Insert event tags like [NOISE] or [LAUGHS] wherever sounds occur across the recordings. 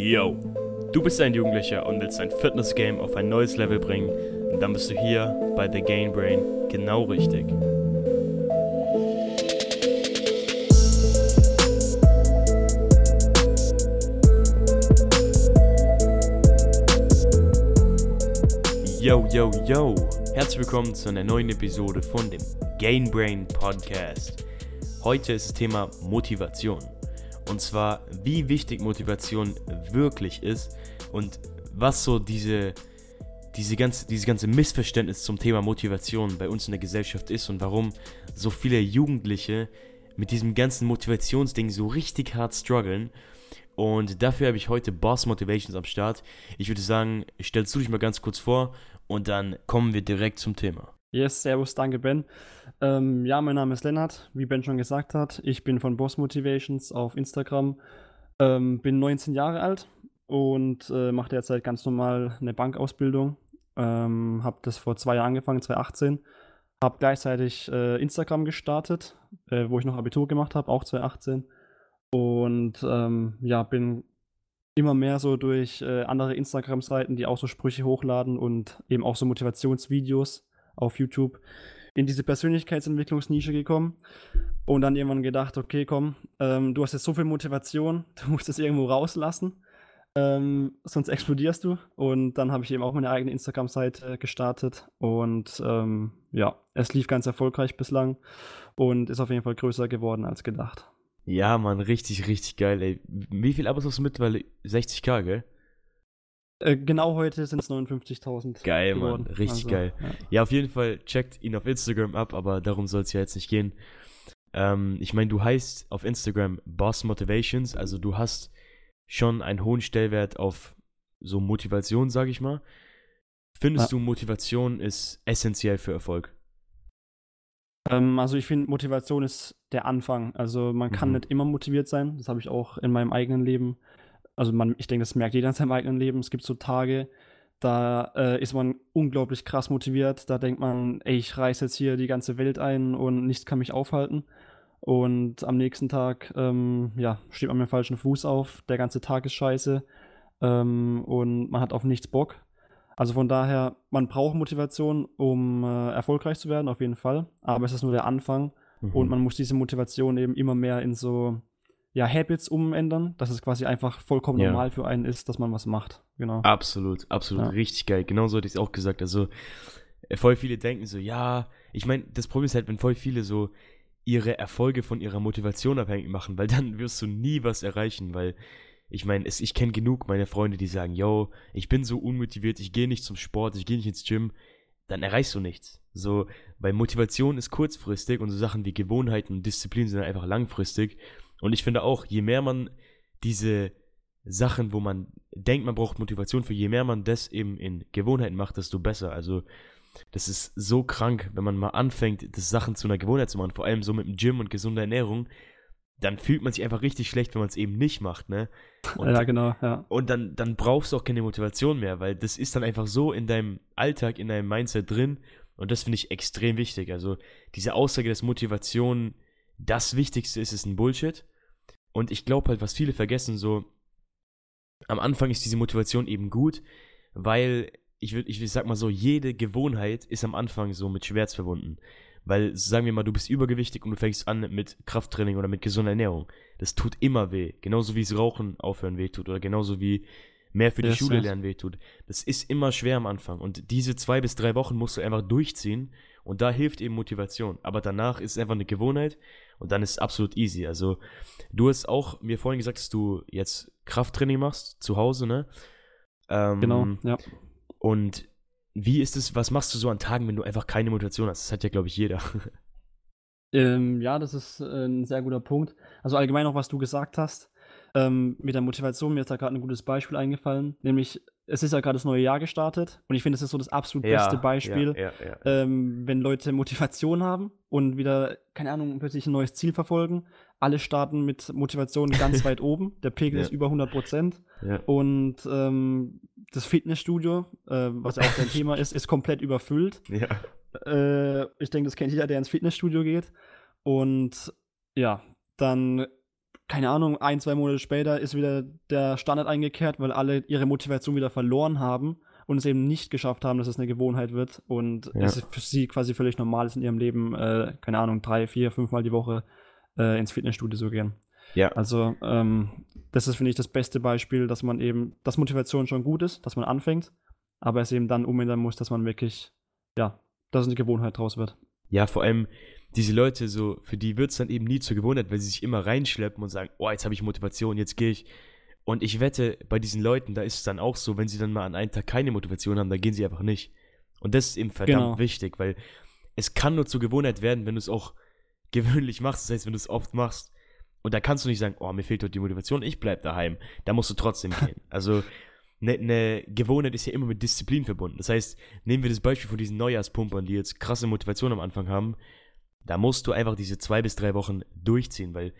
Yo, du bist ein Jugendlicher und willst dein Fitness-Game auf ein neues Level bringen, dann bist du hier bei The Gain Brain genau richtig. Yo, yo, yo! Herzlich willkommen zu einer neuen Episode von dem Gain Brain Podcast. Heute ist das Thema Motivation. Und zwar, wie wichtig Motivation wirklich ist und was so diese, diese ganze, diese ganze Missverständnis zum Thema Motivation bei uns in der Gesellschaft ist und warum so viele Jugendliche mit diesem ganzen Motivationsding so richtig hart strugglen. Und dafür habe ich heute Boss Motivations am Start. Ich würde sagen, stellst du dich mal ganz kurz vor und dann kommen wir direkt zum Thema. Yes, servus, danke Ben. Ähm, ja, mein Name ist Lennart, wie Ben schon gesagt hat. Ich bin von Boss Motivations auf Instagram, ähm, bin 19 Jahre alt und äh, mache derzeit ganz normal eine Bankausbildung. Ähm, habe das vor zwei Jahren angefangen, 2018. Habe gleichzeitig äh, Instagram gestartet, äh, wo ich noch Abitur gemacht habe, auch 2018. Und ähm, ja, bin immer mehr so durch äh, andere Instagram-Seiten, die auch so Sprüche hochladen und eben auch so Motivationsvideos auf YouTube in diese Persönlichkeitsentwicklungsnische gekommen und dann irgendwann gedacht, okay, komm, ähm, du hast jetzt so viel Motivation, [LAUGHS] du musst es irgendwo rauslassen, ähm, sonst explodierst du. Und dann habe ich eben auch meine eigene Instagram-Seite gestartet und ähm, ja, es lief ganz erfolgreich bislang und ist auf jeden Fall größer geworden als gedacht. Ja, Mann, richtig, richtig geil, ey. Wie viel Abos hast du mittlerweile? 60k, gell? Äh, genau heute sind es 59.000. Geil, geworden. Mann. Richtig also, geil. Ja. ja. auf jeden Fall checkt ihn auf Instagram ab, aber darum soll es ja jetzt nicht gehen. Ähm, ich meine, du heißt auf Instagram Boss Motivations, also du hast schon einen hohen Stellwert auf so Motivation, sag ich mal. Findest ja. du, Motivation ist essentiell für Erfolg? Ähm, also ich finde, Motivation ist der Anfang. Also man kann mhm. nicht immer motiviert sein. Das habe ich auch in meinem eigenen Leben also man, ich denke, das merkt jeder in seinem eigenen Leben. Es gibt so Tage, da äh, ist man unglaublich krass motiviert. Da denkt man, ey, ich reiße jetzt hier die ganze Welt ein und nichts kann mich aufhalten. Und am nächsten Tag, ähm, ja, steht man mit dem falschen Fuß auf. Der ganze Tag ist scheiße. Ähm, und man hat auf nichts Bock. Also von daher, man braucht Motivation, um äh, erfolgreich zu werden, auf jeden Fall. Aber es ist nur der Anfang. Mhm. Und man muss diese Motivation eben immer mehr in so ja, Habits umändern, dass es quasi einfach vollkommen ja. normal für einen ist, dass man was macht. Genau. Absolut, absolut, ja. richtig geil. Genau so hätte ich es auch gesagt. Also, äh, voll viele denken so, ja, ich meine, das Problem ist halt, wenn voll viele so ihre Erfolge von ihrer Motivation abhängig machen, weil dann wirst du nie was erreichen, weil ich meine, ich kenne genug meine Freunde, die sagen, yo, ich bin so unmotiviert, ich gehe nicht zum Sport, ich gehe nicht ins Gym, dann erreichst du nichts. So, weil Motivation ist kurzfristig und so Sachen wie Gewohnheiten und Disziplin sind einfach langfristig. Und ich finde auch, je mehr man diese Sachen, wo man denkt, man braucht Motivation für, je mehr man das eben in Gewohnheiten macht, desto besser. Also, das ist so krank, wenn man mal anfängt, das Sachen zu einer Gewohnheit zu machen, vor allem so mit dem Gym und gesunder Ernährung, dann fühlt man sich einfach richtig schlecht, wenn man es eben nicht macht, ne? Und, ja, genau, ja. Und dann, dann brauchst du auch keine Motivation mehr, weil das ist dann einfach so in deinem Alltag, in deinem Mindset drin und das finde ich extrem wichtig. Also diese Aussage, dass Motivation das Wichtigste ist, ist ein Bullshit. Und ich glaube halt, was viele vergessen, so am Anfang ist diese Motivation eben gut, weil ich würde, ich sag mal so, jede Gewohnheit ist am Anfang so mit Schmerz verbunden. Weil, sagen wir mal, du bist übergewichtig und du fängst an mit Krafttraining oder mit gesunder Ernährung. Das tut immer weh. Genauso wie es Rauchen aufhören weh tut oder genauso wie mehr für die das Schule lernen weh tut. Das ist immer schwer am Anfang. Und diese zwei bis drei Wochen musst du einfach durchziehen und da hilft eben Motivation. Aber danach ist es einfach eine Gewohnheit und dann ist es absolut easy. Also, du hast auch mir vorhin gesagt, dass du jetzt Krafttraining machst, zu Hause, ne? Ähm, genau, ja. Und wie ist es, was machst du so an Tagen, wenn du einfach keine Motivation hast? Das hat ja, glaube ich, jeder. [LAUGHS] Ähm, ja, das ist äh, ein sehr guter Punkt. Also allgemein auch, was du gesagt hast. Ähm, mit der Motivation, mir ist da gerade ein gutes Beispiel eingefallen, nämlich es ist ja gerade das neue Jahr gestartet und ich finde, es ist so das absolut ja, beste Beispiel, ja, ja, ähm, wenn Leute Motivation haben und wieder, keine Ahnung, plötzlich ein neues Ziel verfolgen. Alle starten mit Motivation ganz [LAUGHS] weit oben. Der Pegel ist über 100 Prozent. Und ähm, das Fitnessstudio, äh, was auch dein Thema ist, ist komplett überfüllt. [LAUGHS] Äh, ich denke, das kennt jeder, der ins Fitnessstudio geht. Und ja, dann keine Ahnung, ein, zwei Monate später ist wieder der Standard eingekehrt, weil alle ihre Motivation wieder verloren haben und es eben nicht geschafft haben, dass es eine Gewohnheit wird und ja. es für sie quasi völlig normal ist in ihrem Leben, äh, keine Ahnung, drei, vier, fünfmal die Woche äh, ins Fitnessstudio zu gehen. Ja. Also, ähm, das ist, finde ich, das beste Beispiel, dass man eben, dass Motivation schon gut ist, dass man anfängt, aber es eben dann umändern muss, dass man wirklich, ja, dass eine Gewohnheit draus wird. Ja, vor allem, diese Leute so, für die wird es dann eben nie zur Gewohnheit, weil sie sich immer reinschleppen und sagen, oh, jetzt habe ich Motivation, jetzt gehe ich. Und ich wette, bei diesen Leuten, da ist es dann auch so, wenn sie dann mal an einem Tag keine Motivation haben, dann gehen sie einfach nicht. Und das ist eben verdammt genau. wichtig, weil es kann nur zur Gewohnheit werden, wenn du es auch [LAUGHS] gewöhnlich machst. Das heißt, wenn du es oft machst. Und da kannst du nicht sagen, oh, mir fehlt dort die Motivation, ich bleib daheim. Da musst du trotzdem [LAUGHS] gehen. Also, eine ne Gewohnheit ist ja immer mit Disziplin verbunden. Das heißt, nehmen wir das Beispiel von diesen Neujahrspumpern, die jetzt krasse Motivation am Anfang haben. Da musst du einfach diese zwei bis drei Wochen durchziehen, weil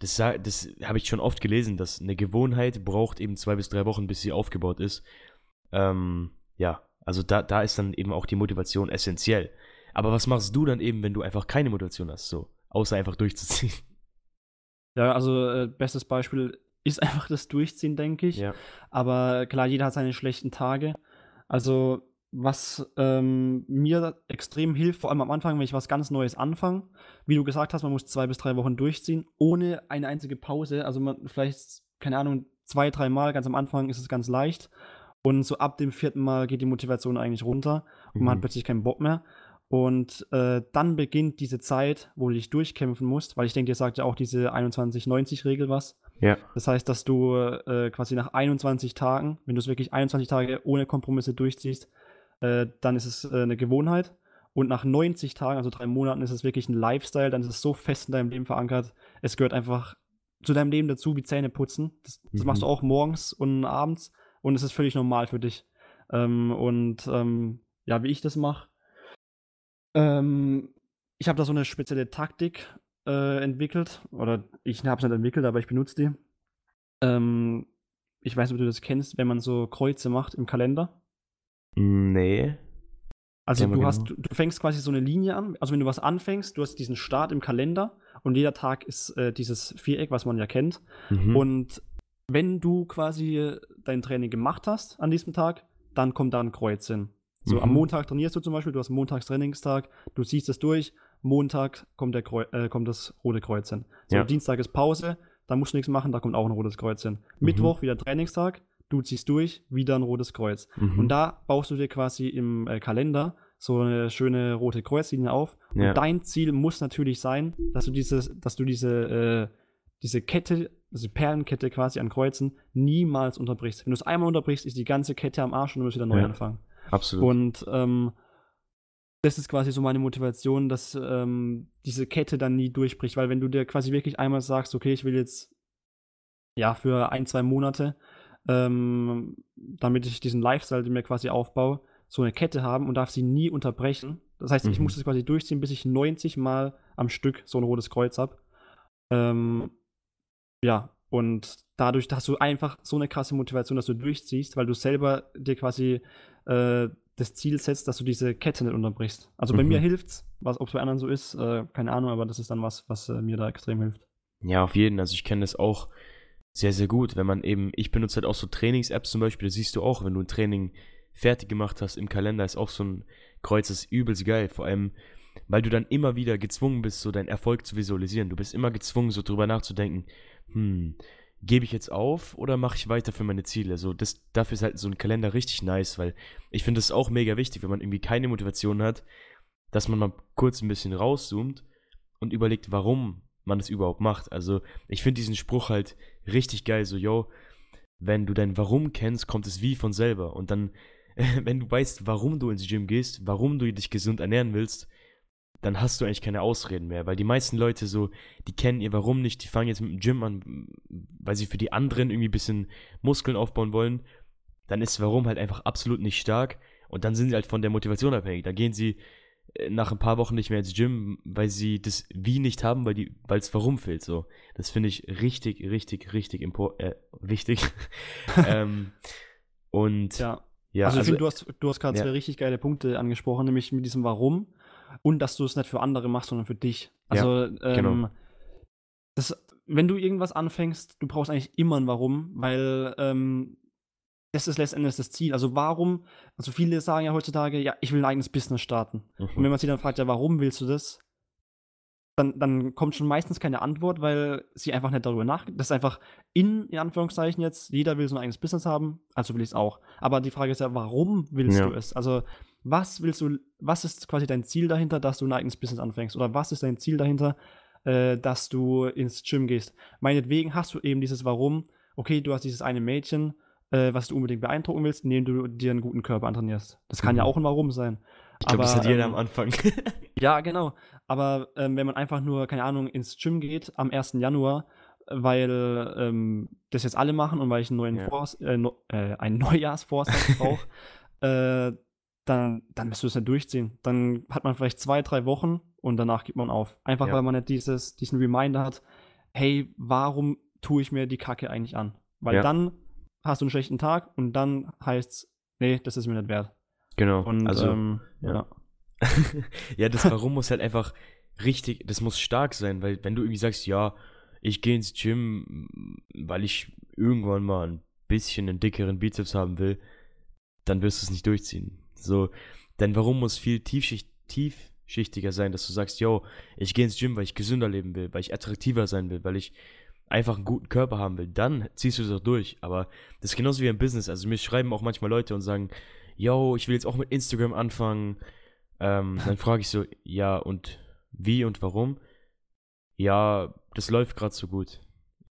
das, das habe ich schon oft gelesen, dass eine Gewohnheit braucht eben zwei bis drei Wochen, bis sie aufgebaut ist. Ähm, ja, also da, da ist dann eben auch die Motivation essentiell. Aber was machst du dann eben, wenn du einfach keine Motivation hast, so, außer einfach durchzuziehen? [LAUGHS] Ja, also äh, bestes Beispiel ist [LAUGHS] einfach das Durchziehen, denke ich. Ja. Aber klar, jeder hat seine schlechten Tage. Also was ähm, mir extrem hilft, vor allem am Anfang, wenn ich was ganz Neues anfange. Wie du gesagt hast, man muss zwei bis drei Wochen durchziehen, ohne eine einzige Pause. Also man vielleicht, keine Ahnung, zwei, drei Mal ganz am Anfang ist es ganz leicht. Und so ab dem vierten Mal geht die Motivation eigentlich runter und man hat mhm. plötzlich keinen Bock mehr. Und äh, dann beginnt diese Zeit, wo du dich durchkämpfen musst, weil ich denke, ihr sagt ja auch diese 21-90-Regel was. Ja. Das heißt, dass du äh, quasi nach 21 Tagen, wenn du es wirklich 21 Tage ohne Kompromisse durchziehst, äh, dann ist es äh, eine Gewohnheit. Und nach 90 Tagen, also drei Monaten, ist es wirklich ein Lifestyle, dann ist es so fest in deinem Leben verankert. Es gehört einfach zu deinem Leben dazu, wie Zähne putzen. Das, das mhm. machst du auch morgens und abends und es ist völlig normal für dich. Ähm, und ähm, ja, wie ich das mache, ähm, ich habe da so eine spezielle Taktik äh, entwickelt, oder ich habe es nicht entwickelt, aber ich benutze die. Ähm, ich weiß nicht, ob du das kennst, wenn man so Kreuze macht im Kalender. Nee. Also du hast, genau. du fängst quasi so eine Linie an. Also wenn du was anfängst, du hast diesen Start im Kalender und jeder Tag ist äh, dieses Viereck, was man ja kennt. Mhm. Und wenn du quasi dein Training gemacht hast an diesem Tag, dann kommt da ein Kreuz hin. So mhm. am Montag trainierst du zum Beispiel, du hast Montags Trainingstag, du ziehst es durch, Montag kommt, der Kreu äh, kommt das rote Kreuz hin. So, ja. Dienstag ist Pause, da musst du nichts machen, da kommt auch ein rotes Kreuz hin. Mhm. Mittwoch wieder Trainingstag, du ziehst durch, wieder ein rotes Kreuz. Mhm. Und da baust du dir quasi im äh, Kalender so eine schöne rote Kreuzlinie auf. Ja. Und dein Ziel muss natürlich sein, dass du diese, dass du diese, äh, diese Kette, diese Perlenkette quasi an Kreuzen niemals unterbrichst. Wenn du es einmal unterbrichst, ist die ganze Kette am Arsch und du musst wieder neu ja. anfangen. Absolut. Und ähm, das ist quasi so meine Motivation, dass ähm, diese Kette dann nie durchbricht, weil wenn du dir quasi wirklich einmal sagst, okay, ich will jetzt ja für ein, zwei Monate ähm, damit ich diesen Lifestyle, den mir quasi aufbaue, so eine Kette haben und darf sie nie unterbrechen. Das heißt, mhm. ich muss es quasi durchziehen, bis ich 90 Mal am Stück so ein rotes Kreuz habe. Ähm, ja, und dadurch hast du einfach so eine krasse Motivation, dass du durchziehst, weil du selber dir quasi äh, das Ziel setzt, dass du diese Kette nicht unterbrichst. Also bei mhm. mir hilft's, was ob es bei anderen so ist, äh, keine Ahnung, aber das ist dann was, was äh, mir da extrem hilft. Ja, auf jeden. Also ich kenne das auch sehr, sehr gut. Wenn man eben, ich benutze halt auch so Trainings-Apps zum Beispiel, da siehst du auch, wenn du ein Training fertig gemacht hast im Kalender, ist auch so ein Kreuz, das ist übelst geil. Vor allem, weil du dann immer wieder gezwungen bist, so deinen Erfolg zu visualisieren. Du bist immer gezwungen, so drüber nachzudenken, hm, gebe ich jetzt auf oder mache ich weiter für meine Ziele? So, das, dafür ist halt so ein Kalender richtig nice, weil ich finde es auch mega wichtig, wenn man irgendwie keine Motivation hat, dass man mal kurz ein bisschen rauszoomt und überlegt, warum man es überhaupt macht. Also ich finde diesen Spruch halt richtig geil, so, yo, wenn du dein Warum kennst, kommt es wie von selber. Und dann, [LAUGHS] wenn du weißt, warum du ins Gym gehst, warum du dich gesund ernähren willst, dann hast du eigentlich keine Ausreden mehr, weil die meisten Leute so, die kennen ihr Warum nicht, die fangen jetzt mit dem Gym an, weil sie für die anderen irgendwie ein bisschen Muskeln aufbauen wollen, dann ist Warum halt einfach absolut nicht stark und dann sind sie halt von der Motivation abhängig. Da gehen sie nach ein paar Wochen nicht mehr ins Gym, weil sie das Wie nicht haben, weil die, weil es warum fehlt. So, das finde ich richtig, richtig, richtig impor äh, wichtig. [LAUGHS] ähm, und ja, ja also, also, ich finde, du hast, du hast gerade ja. zwei richtig geile Punkte angesprochen, nämlich mit diesem Warum und dass du es nicht für andere machst, sondern für dich. Also ja, genau. ähm, das wenn du irgendwas anfängst, du brauchst eigentlich immer ein Warum, weil ähm, das ist letztendlich das Ziel. Also warum, also viele sagen ja heutzutage, ja, ich will ein eigenes Business starten. Mhm. Und wenn man sie dann fragt, ja, warum willst du das? Dann, dann kommt schon meistens keine Antwort, weil sie einfach nicht darüber nachdenken. Das ist einfach in, in Anführungszeichen jetzt, jeder will so ein eigenes Business haben, also will ich es auch. Aber die Frage ist ja, warum willst ja. du es? Also, was willst du, was ist quasi dein Ziel dahinter, dass du ein eigenes Business anfängst? Oder was ist dein Ziel dahinter, äh, dass du ins Gym gehst? Meinetwegen hast du eben dieses Warum, okay, du hast dieses eine Mädchen, äh, was du unbedingt beeindrucken willst, indem du dir einen guten Körper antrainierst. Das kann mhm. ja auch ein Warum sein. Ich glaube, das hat jeder ähm, am Anfang. [LAUGHS] ja, genau. Aber ähm, wenn man einfach nur, keine Ahnung, ins Gym geht am 1. Januar, weil ähm, das jetzt alle machen und weil ich einen neuen ja. Vors äh, no, äh, einen [LAUGHS] Neujahrsvorsatz brauche, äh, dann, dann müsst du es nicht durchziehen. Dann hat man vielleicht zwei, drei Wochen und danach gibt man auf. Einfach ja. weil man nicht dieses, diesen Reminder hat, hey, warum tue ich mir die Kacke eigentlich an? Weil ja. dann hast du einen schlechten Tag und dann heißt es, nee, das ist mir nicht wert. Genau. Und, also, ähm, ja. Ja. [LAUGHS] ja, das Warum muss halt einfach richtig, das muss stark sein, weil wenn du irgendwie sagst, ja, ich gehe ins Gym, weil ich irgendwann mal ein bisschen einen dickeren Bizeps haben will, dann wirst du es nicht durchziehen. So, denn Warum muss viel tiefschicht, tiefschichtiger sein, dass du sagst, yo, ich gehe ins Gym, weil ich gesünder leben will, weil ich attraktiver sein will, weil ich einfach einen guten Körper haben will, dann ziehst du es auch durch. Aber das ist genauso wie im Business. Also mir schreiben auch manchmal Leute und sagen, yo, ich will jetzt auch mit Instagram anfangen. Ähm, [LAUGHS] dann frage ich so, ja, und wie und warum? Ja, das läuft gerade so gut.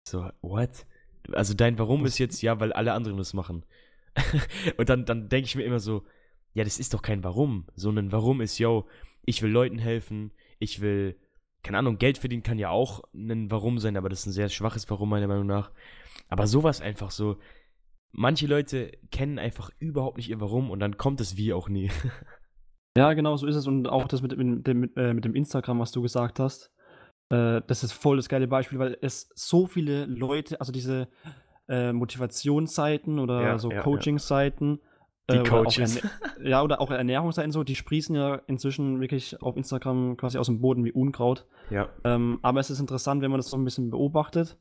So, what? Also dein Warum ist jetzt, ja, weil alle anderen das machen. [LAUGHS] und dann, dann denke ich mir immer so, ja, das ist doch kein Warum, sondern Warum ist, yo, ich will Leuten helfen, ich will keine Ahnung, Geld verdienen kann ja auch ein Warum sein, aber das ist ein sehr schwaches Warum meiner Meinung nach. Aber sowas einfach so, manche Leute kennen einfach überhaupt nicht ihr Warum und dann kommt das Wie auch nie. [LAUGHS] Ja, genau, so ist es. Und auch das mit, mit, mit, äh, mit dem Instagram, was du gesagt hast, äh, das ist voll das geile Beispiel, weil es so viele Leute, also diese äh, Motivationsseiten oder ja, so ja, Coaching-Seiten, ja die äh, Coaches. ja, oder auch Ernährungsseiten so, die sprießen ja inzwischen wirklich auf Instagram quasi aus dem Boden wie Unkraut. Ja. Ähm, aber es ist interessant, wenn man das so ein bisschen beobachtet.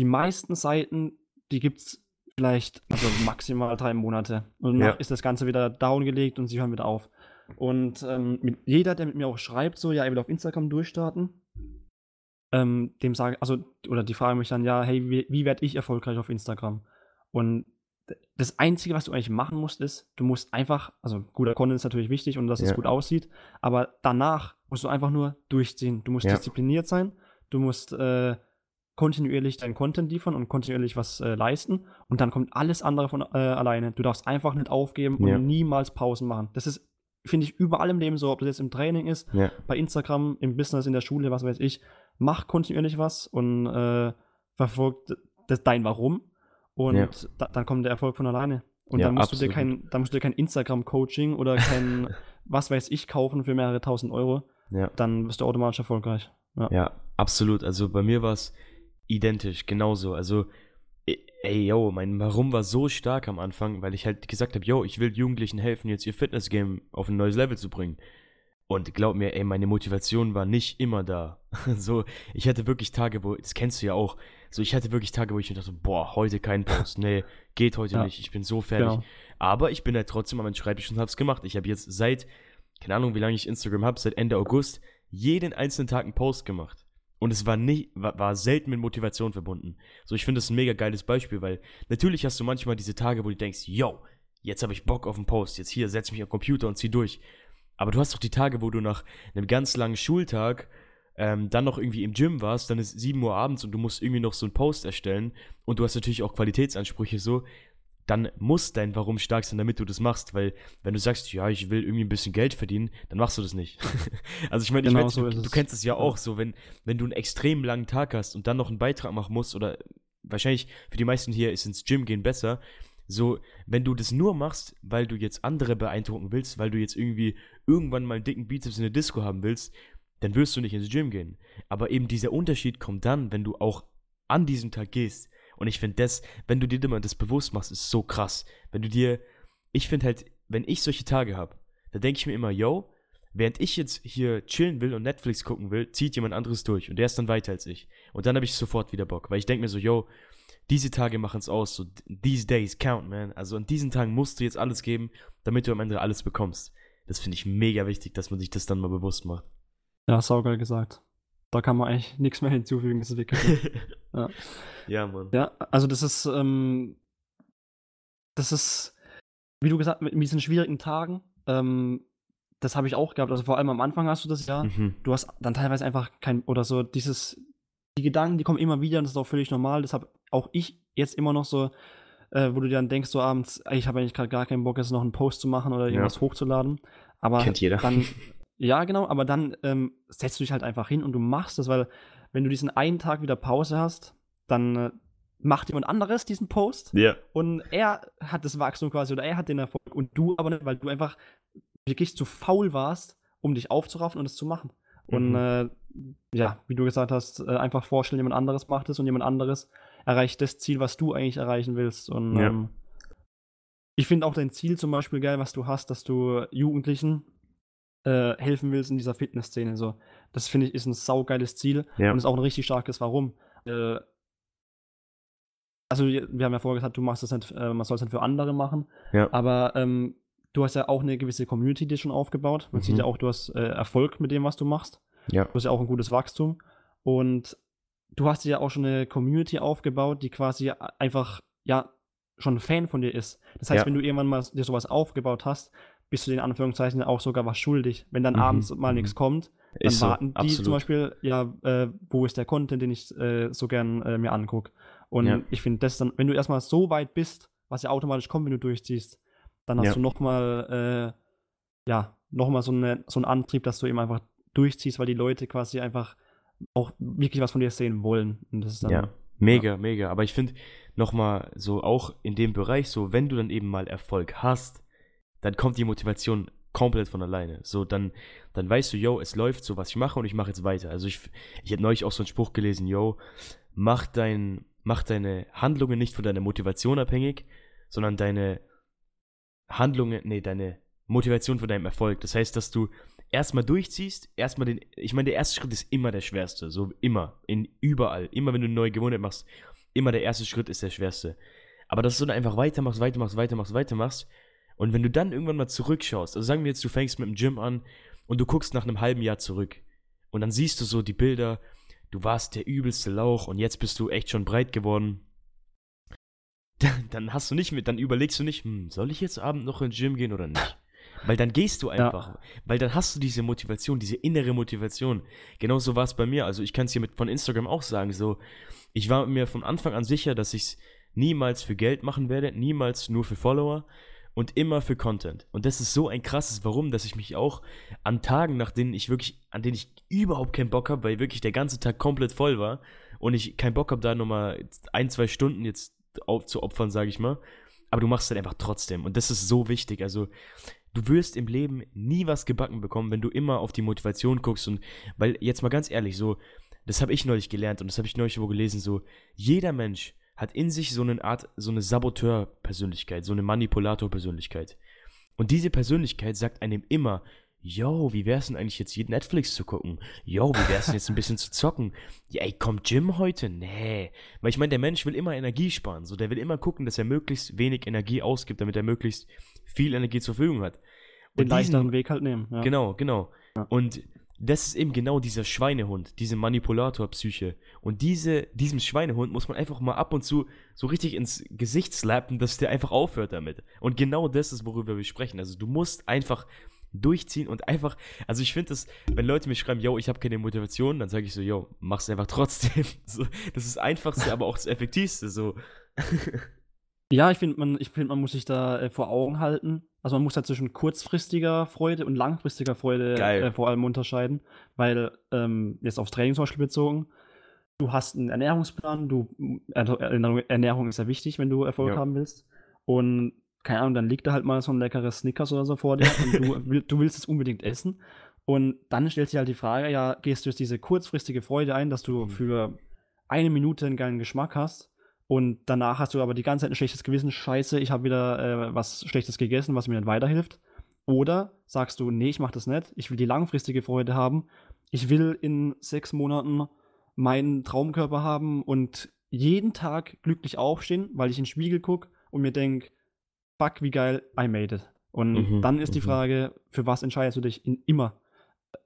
Die meisten Seiten, die gibt es vielleicht also maximal drei Monate. Und ja. ist das Ganze wieder downgelegt und sie hören wieder auf. Und ähm, mit, jeder, der mit mir auch schreibt, so, ja, er will auf Instagram durchstarten, ähm, dem sage, also, oder die fragen mich dann, ja, hey, wie, wie werde ich erfolgreich auf Instagram? Und das Einzige, was du eigentlich machen musst, ist, du musst einfach, also guter Content ist natürlich wichtig und dass ja. es gut aussieht, aber danach musst du einfach nur durchziehen. Du musst ja. diszipliniert sein, du musst äh, kontinuierlich deinen Content liefern und kontinuierlich was äh, leisten und dann kommt alles andere von äh, alleine. Du darfst einfach nicht aufgeben und ja. niemals Pausen machen. Das ist, finde ich, überall im Leben so, ob das jetzt im Training ist, bei Instagram, im Business, in der Schule, was weiß ich. Mach kontinuierlich was und äh, verfolgt das dein Warum und ja. da, dann kommt der Erfolg von alleine. Und ja, dann, musst du dir kein, dann musst du dir kein Instagram-Coaching oder kein [LAUGHS] was weiß ich kaufen für mehrere tausend Euro. Ja. Dann bist du automatisch erfolgreich. Ja, ja absolut. Also bei mir war es identisch, genauso. Also, ey, yo, mein Warum war so stark am Anfang, weil ich halt gesagt habe, yo, ich will Jugendlichen helfen, jetzt ihr Fitness-Game auf ein neues Level zu bringen. Und glaub mir, ey, meine Motivation war nicht immer da. [LAUGHS] so, ich hatte wirklich Tage, wo, das kennst du ja auch, so, ich hatte wirklich Tage, wo ich mir dachte, boah, heute kein Post. Nee, geht heute ja. nicht. Ich bin so fertig. Genau. Aber ich bin halt trotzdem an meinem Schreibtisch und hab's gemacht. Ich habe jetzt seit, keine Ahnung, wie lange ich Instagram habe, seit Ende August, jeden einzelnen Tag einen Post gemacht. Und es war nicht, war, war selten mit Motivation verbunden. So, ich finde das ein mega geiles Beispiel, weil natürlich hast du manchmal diese Tage, wo du denkst, yo, jetzt habe ich Bock auf einen Post. Jetzt hier, setz mich am Computer und zieh durch. Aber du hast doch die Tage, wo du nach einem ganz langen Schultag ähm, dann noch irgendwie im Gym warst, dann ist 7 Uhr abends und du musst irgendwie noch so einen Post erstellen und du hast natürlich auch Qualitätsansprüche so, dann muss dein Warum stark sein, damit du das machst, weil wenn du sagst, ja, ich will irgendwie ein bisschen Geld verdienen, dann machst du das nicht. [LAUGHS] also ich meine, genau ich mein, so du, du, kennst es ja. auch so, wenn, wenn du einen extrem langen Tag hast und dann noch einen Beitrag machen musst oder wahrscheinlich für die meisten hier ist ins Gym gehen besser, so, wenn du das nur machst, weil du jetzt andere beeindrucken willst, weil du jetzt irgendwie irgendwann mal einen dicken Bizeps in der Disco haben willst, dann wirst du nicht ins Gym gehen. Aber eben dieser Unterschied kommt dann, wenn du auch an diesem Tag gehst. Und ich finde das, wenn du dir immer das bewusst machst, ist so krass. Wenn du dir, ich finde halt, wenn ich solche Tage habe, da denke ich mir immer, yo, während ich jetzt hier chillen will und Netflix gucken will, zieht jemand anderes durch und der ist dann weiter als ich. Und dann habe ich sofort wieder Bock, weil ich denke mir so, yo, diese Tage machen es aus, so these days count, man. Also an diesen Tagen musst du jetzt alles geben, damit du am Ende alles bekommst. Das finde ich mega wichtig, dass man sich das dann mal bewusst macht. Ja, saugeil gesagt. Da kann man eigentlich nichts mehr hinzufügen, das ist wirklich. [LAUGHS] ja. ja, Mann. Ja, also das ist, ähm, das ist, wie du gesagt, mit, mit diesen schwierigen Tagen, ähm, das habe ich auch gehabt. Also vor allem am Anfang hast du das ja. Mhm. Du hast dann teilweise einfach kein, oder so dieses, die Gedanken, die kommen immer wieder und das ist auch völlig normal. Das habe auch ich jetzt immer noch so, äh, wo du dir dann denkst, so abends, ich habe eigentlich gerade gar keinen Bock, jetzt noch einen Post zu machen oder irgendwas ja. hochzuladen. Aber Kennt jeder. dann, [LAUGHS] ja, genau, aber dann ähm, setzt du dich halt einfach hin und du machst das, weil wenn du diesen einen Tag wieder Pause hast, dann äh, macht jemand anderes diesen Post ja. und er hat das Wachstum quasi oder er hat den Erfolg und du aber nicht, weil du einfach wirklich zu faul warst, um dich aufzuraffen und es zu machen. Und mhm. äh, ja, wie du gesagt hast, äh, einfach vorstellen, jemand anderes macht es und jemand anderes erreicht das Ziel, was du eigentlich erreichen willst. Und ja. ähm, ich finde auch dein Ziel zum Beispiel geil, was du hast, dass du Jugendlichen äh, helfen willst in dieser Fitnessszene. So, das finde ich ist ein saugeiles Ziel ja. und ist auch ein richtig starkes Warum. Äh, also wir haben ja vorher gesagt, du machst das nicht, äh, man soll es nicht für andere machen. Ja. Aber ähm, du hast ja auch eine gewisse Community dir schon aufgebaut. Man mhm. sieht ja auch, du hast äh, Erfolg mit dem, was du machst. Ja. Du hast ja auch ein gutes Wachstum. Und du hast ja auch schon eine Community aufgebaut, die quasi einfach, ja, schon ein Fan von dir ist. Das heißt, ja. wenn du irgendwann mal dir sowas aufgebaut hast, bist du den Anführungszeichen auch sogar was schuldig. Wenn dann mhm. abends mal mhm. nichts kommt, dann ist warten so, die absolut. zum Beispiel, ja, äh, wo ist der Content, den ich äh, so gern äh, mir angucke. Und ja. ich finde, das dann, wenn du erstmal so weit bist, was ja automatisch kommt, wenn du durchziehst, dann hast ja. du nochmal, äh, ja, nochmal so, eine, so einen Antrieb, dass du eben einfach durchziehst, weil die Leute quasi einfach auch wirklich was von dir sehen wollen. Und das ist dann, ja, mega, ja. mega. Aber ich finde nochmal so auch in dem Bereich, so wenn du dann eben mal Erfolg hast, dann kommt die Motivation komplett von alleine. So, dann, dann weißt du, yo, es läuft so, was ich mache und ich mache jetzt weiter. Also ich, ich habe neulich auch so einen Spruch gelesen, yo, mach dein, mach deine Handlungen nicht von deiner Motivation abhängig, sondern deine Handlungen, nee, deine Motivation von deinem Erfolg. Das heißt, dass du erstmal durchziehst, erstmal den, ich meine, der erste Schritt ist immer der schwerste, so immer, in überall, immer wenn du eine neue Gewohnheit machst, immer der erste Schritt ist der schwerste. Aber dass du dann einfach weitermachst, weitermachst, weitermachst, weitermachst und wenn du dann irgendwann mal zurückschaust, also sagen wir jetzt, du fängst mit dem Gym an und du guckst nach einem halben Jahr zurück und dann siehst du so die Bilder, du warst der übelste Lauch und jetzt bist du echt schon breit geworden. [LAUGHS] Dann hast du nicht mit, dann überlegst du nicht, hm, soll ich jetzt Abend noch ins Gym gehen oder nicht? Weil dann gehst du einfach. Ja. Weil dann hast du diese Motivation, diese innere Motivation. Genauso war es bei mir. Also ich kann es hier mit von Instagram auch sagen. So, ich war mir von Anfang an sicher, dass ich es niemals für Geld machen werde, niemals nur für Follower und immer für Content. Und das ist so ein krasses Warum, dass ich mich auch an Tagen, nach denen ich wirklich, an denen ich überhaupt keinen Bock habe, weil wirklich der ganze Tag komplett voll war und ich keinen Bock habe, da nochmal ein, zwei Stunden jetzt zu opfern, sage ich mal. Aber du machst es halt einfach trotzdem. Und das ist so wichtig. Also, du wirst im Leben nie was gebacken bekommen, wenn du immer auf die Motivation guckst und weil jetzt mal ganz ehrlich, so das habe ich neulich gelernt und das habe ich neulich wo gelesen, so jeder Mensch hat in sich so eine Art so eine Saboteur-Persönlichkeit, so eine Manipulator-Persönlichkeit. Und diese Persönlichkeit sagt einem immer, yo, wie wär's denn eigentlich jetzt Netflix zu gucken? Yo, wie wär's denn jetzt ein bisschen zu zocken? Ja, ey, kommt Jim heute? Nee. Weil ich meine, der Mensch will immer Energie sparen. So, der will immer gucken, dass er möglichst wenig Energie ausgibt, damit er möglichst viel Energie zur Verfügung hat. Und Den leichteren Weg halt nehmen. Ja. Genau, genau. Ja. Und das ist eben genau dieser Schweinehund, diese Manipulator-Psyche. Und diese, diesem Schweinehund muss man einfach mal ab und zu so richtig ins Gesicht slappen, dass der einfach aufhört damit. Und genau das ist, worüber wir sprechen. Also du musst einfach durchziehen und einfach, also ich finde das, wenn Leute mir schreiben, yo, ich habe keine Motivation, dann sage ich so, yo, mach's einfach trotzdem. [LAUGHS] So, das ist das Einfachste, aber auch das Effektivste. So. [LAUGHS] Ja, ich finde, man, find, man muss sich da äh, vor Augen halten. Also man muss halt zwischen kurzfristiger Freude und langfristiger Freude äh, vor allem unterscheiden. Weil, ähm, jetzt aufs Training zum Beispiel bezogen, du hast einen Ernährungsplan, du, Ernährung, Ernährung ist ja wichtig, wenn du Erfolg ja. haben willst. Und keine Ahnung, dann liegt da halt mal so ein leckeres Snickers oder so vor dir und du, [LAUGHS] du willst es unbedingt essen. Und dann stellt sich halt die Frage, ja, gehst du jetzt diese kurzfristige Freude ein, dass du mhm. für eine Minute einen geilen Geschmack hast und danach hast du aber die ganze Zeit ein schlechtes Gewissen, scheiße, ich habe wieder äh, was Schlechtes gegessen, was mir nicht weiterhilft. Oder sagst du, nee, ich mache das nicht, ich will die langfristige Freude haben, ich will in sechs Monaten meinen Traumkörper haben und jeden Tag glücklich aufstehen, weil ich in den Spiegel gucke und mir denke, fuck, wie geil, I made it. Und mhm, dann ist die mhm. Frage, für was entscheidest du dich in, immer?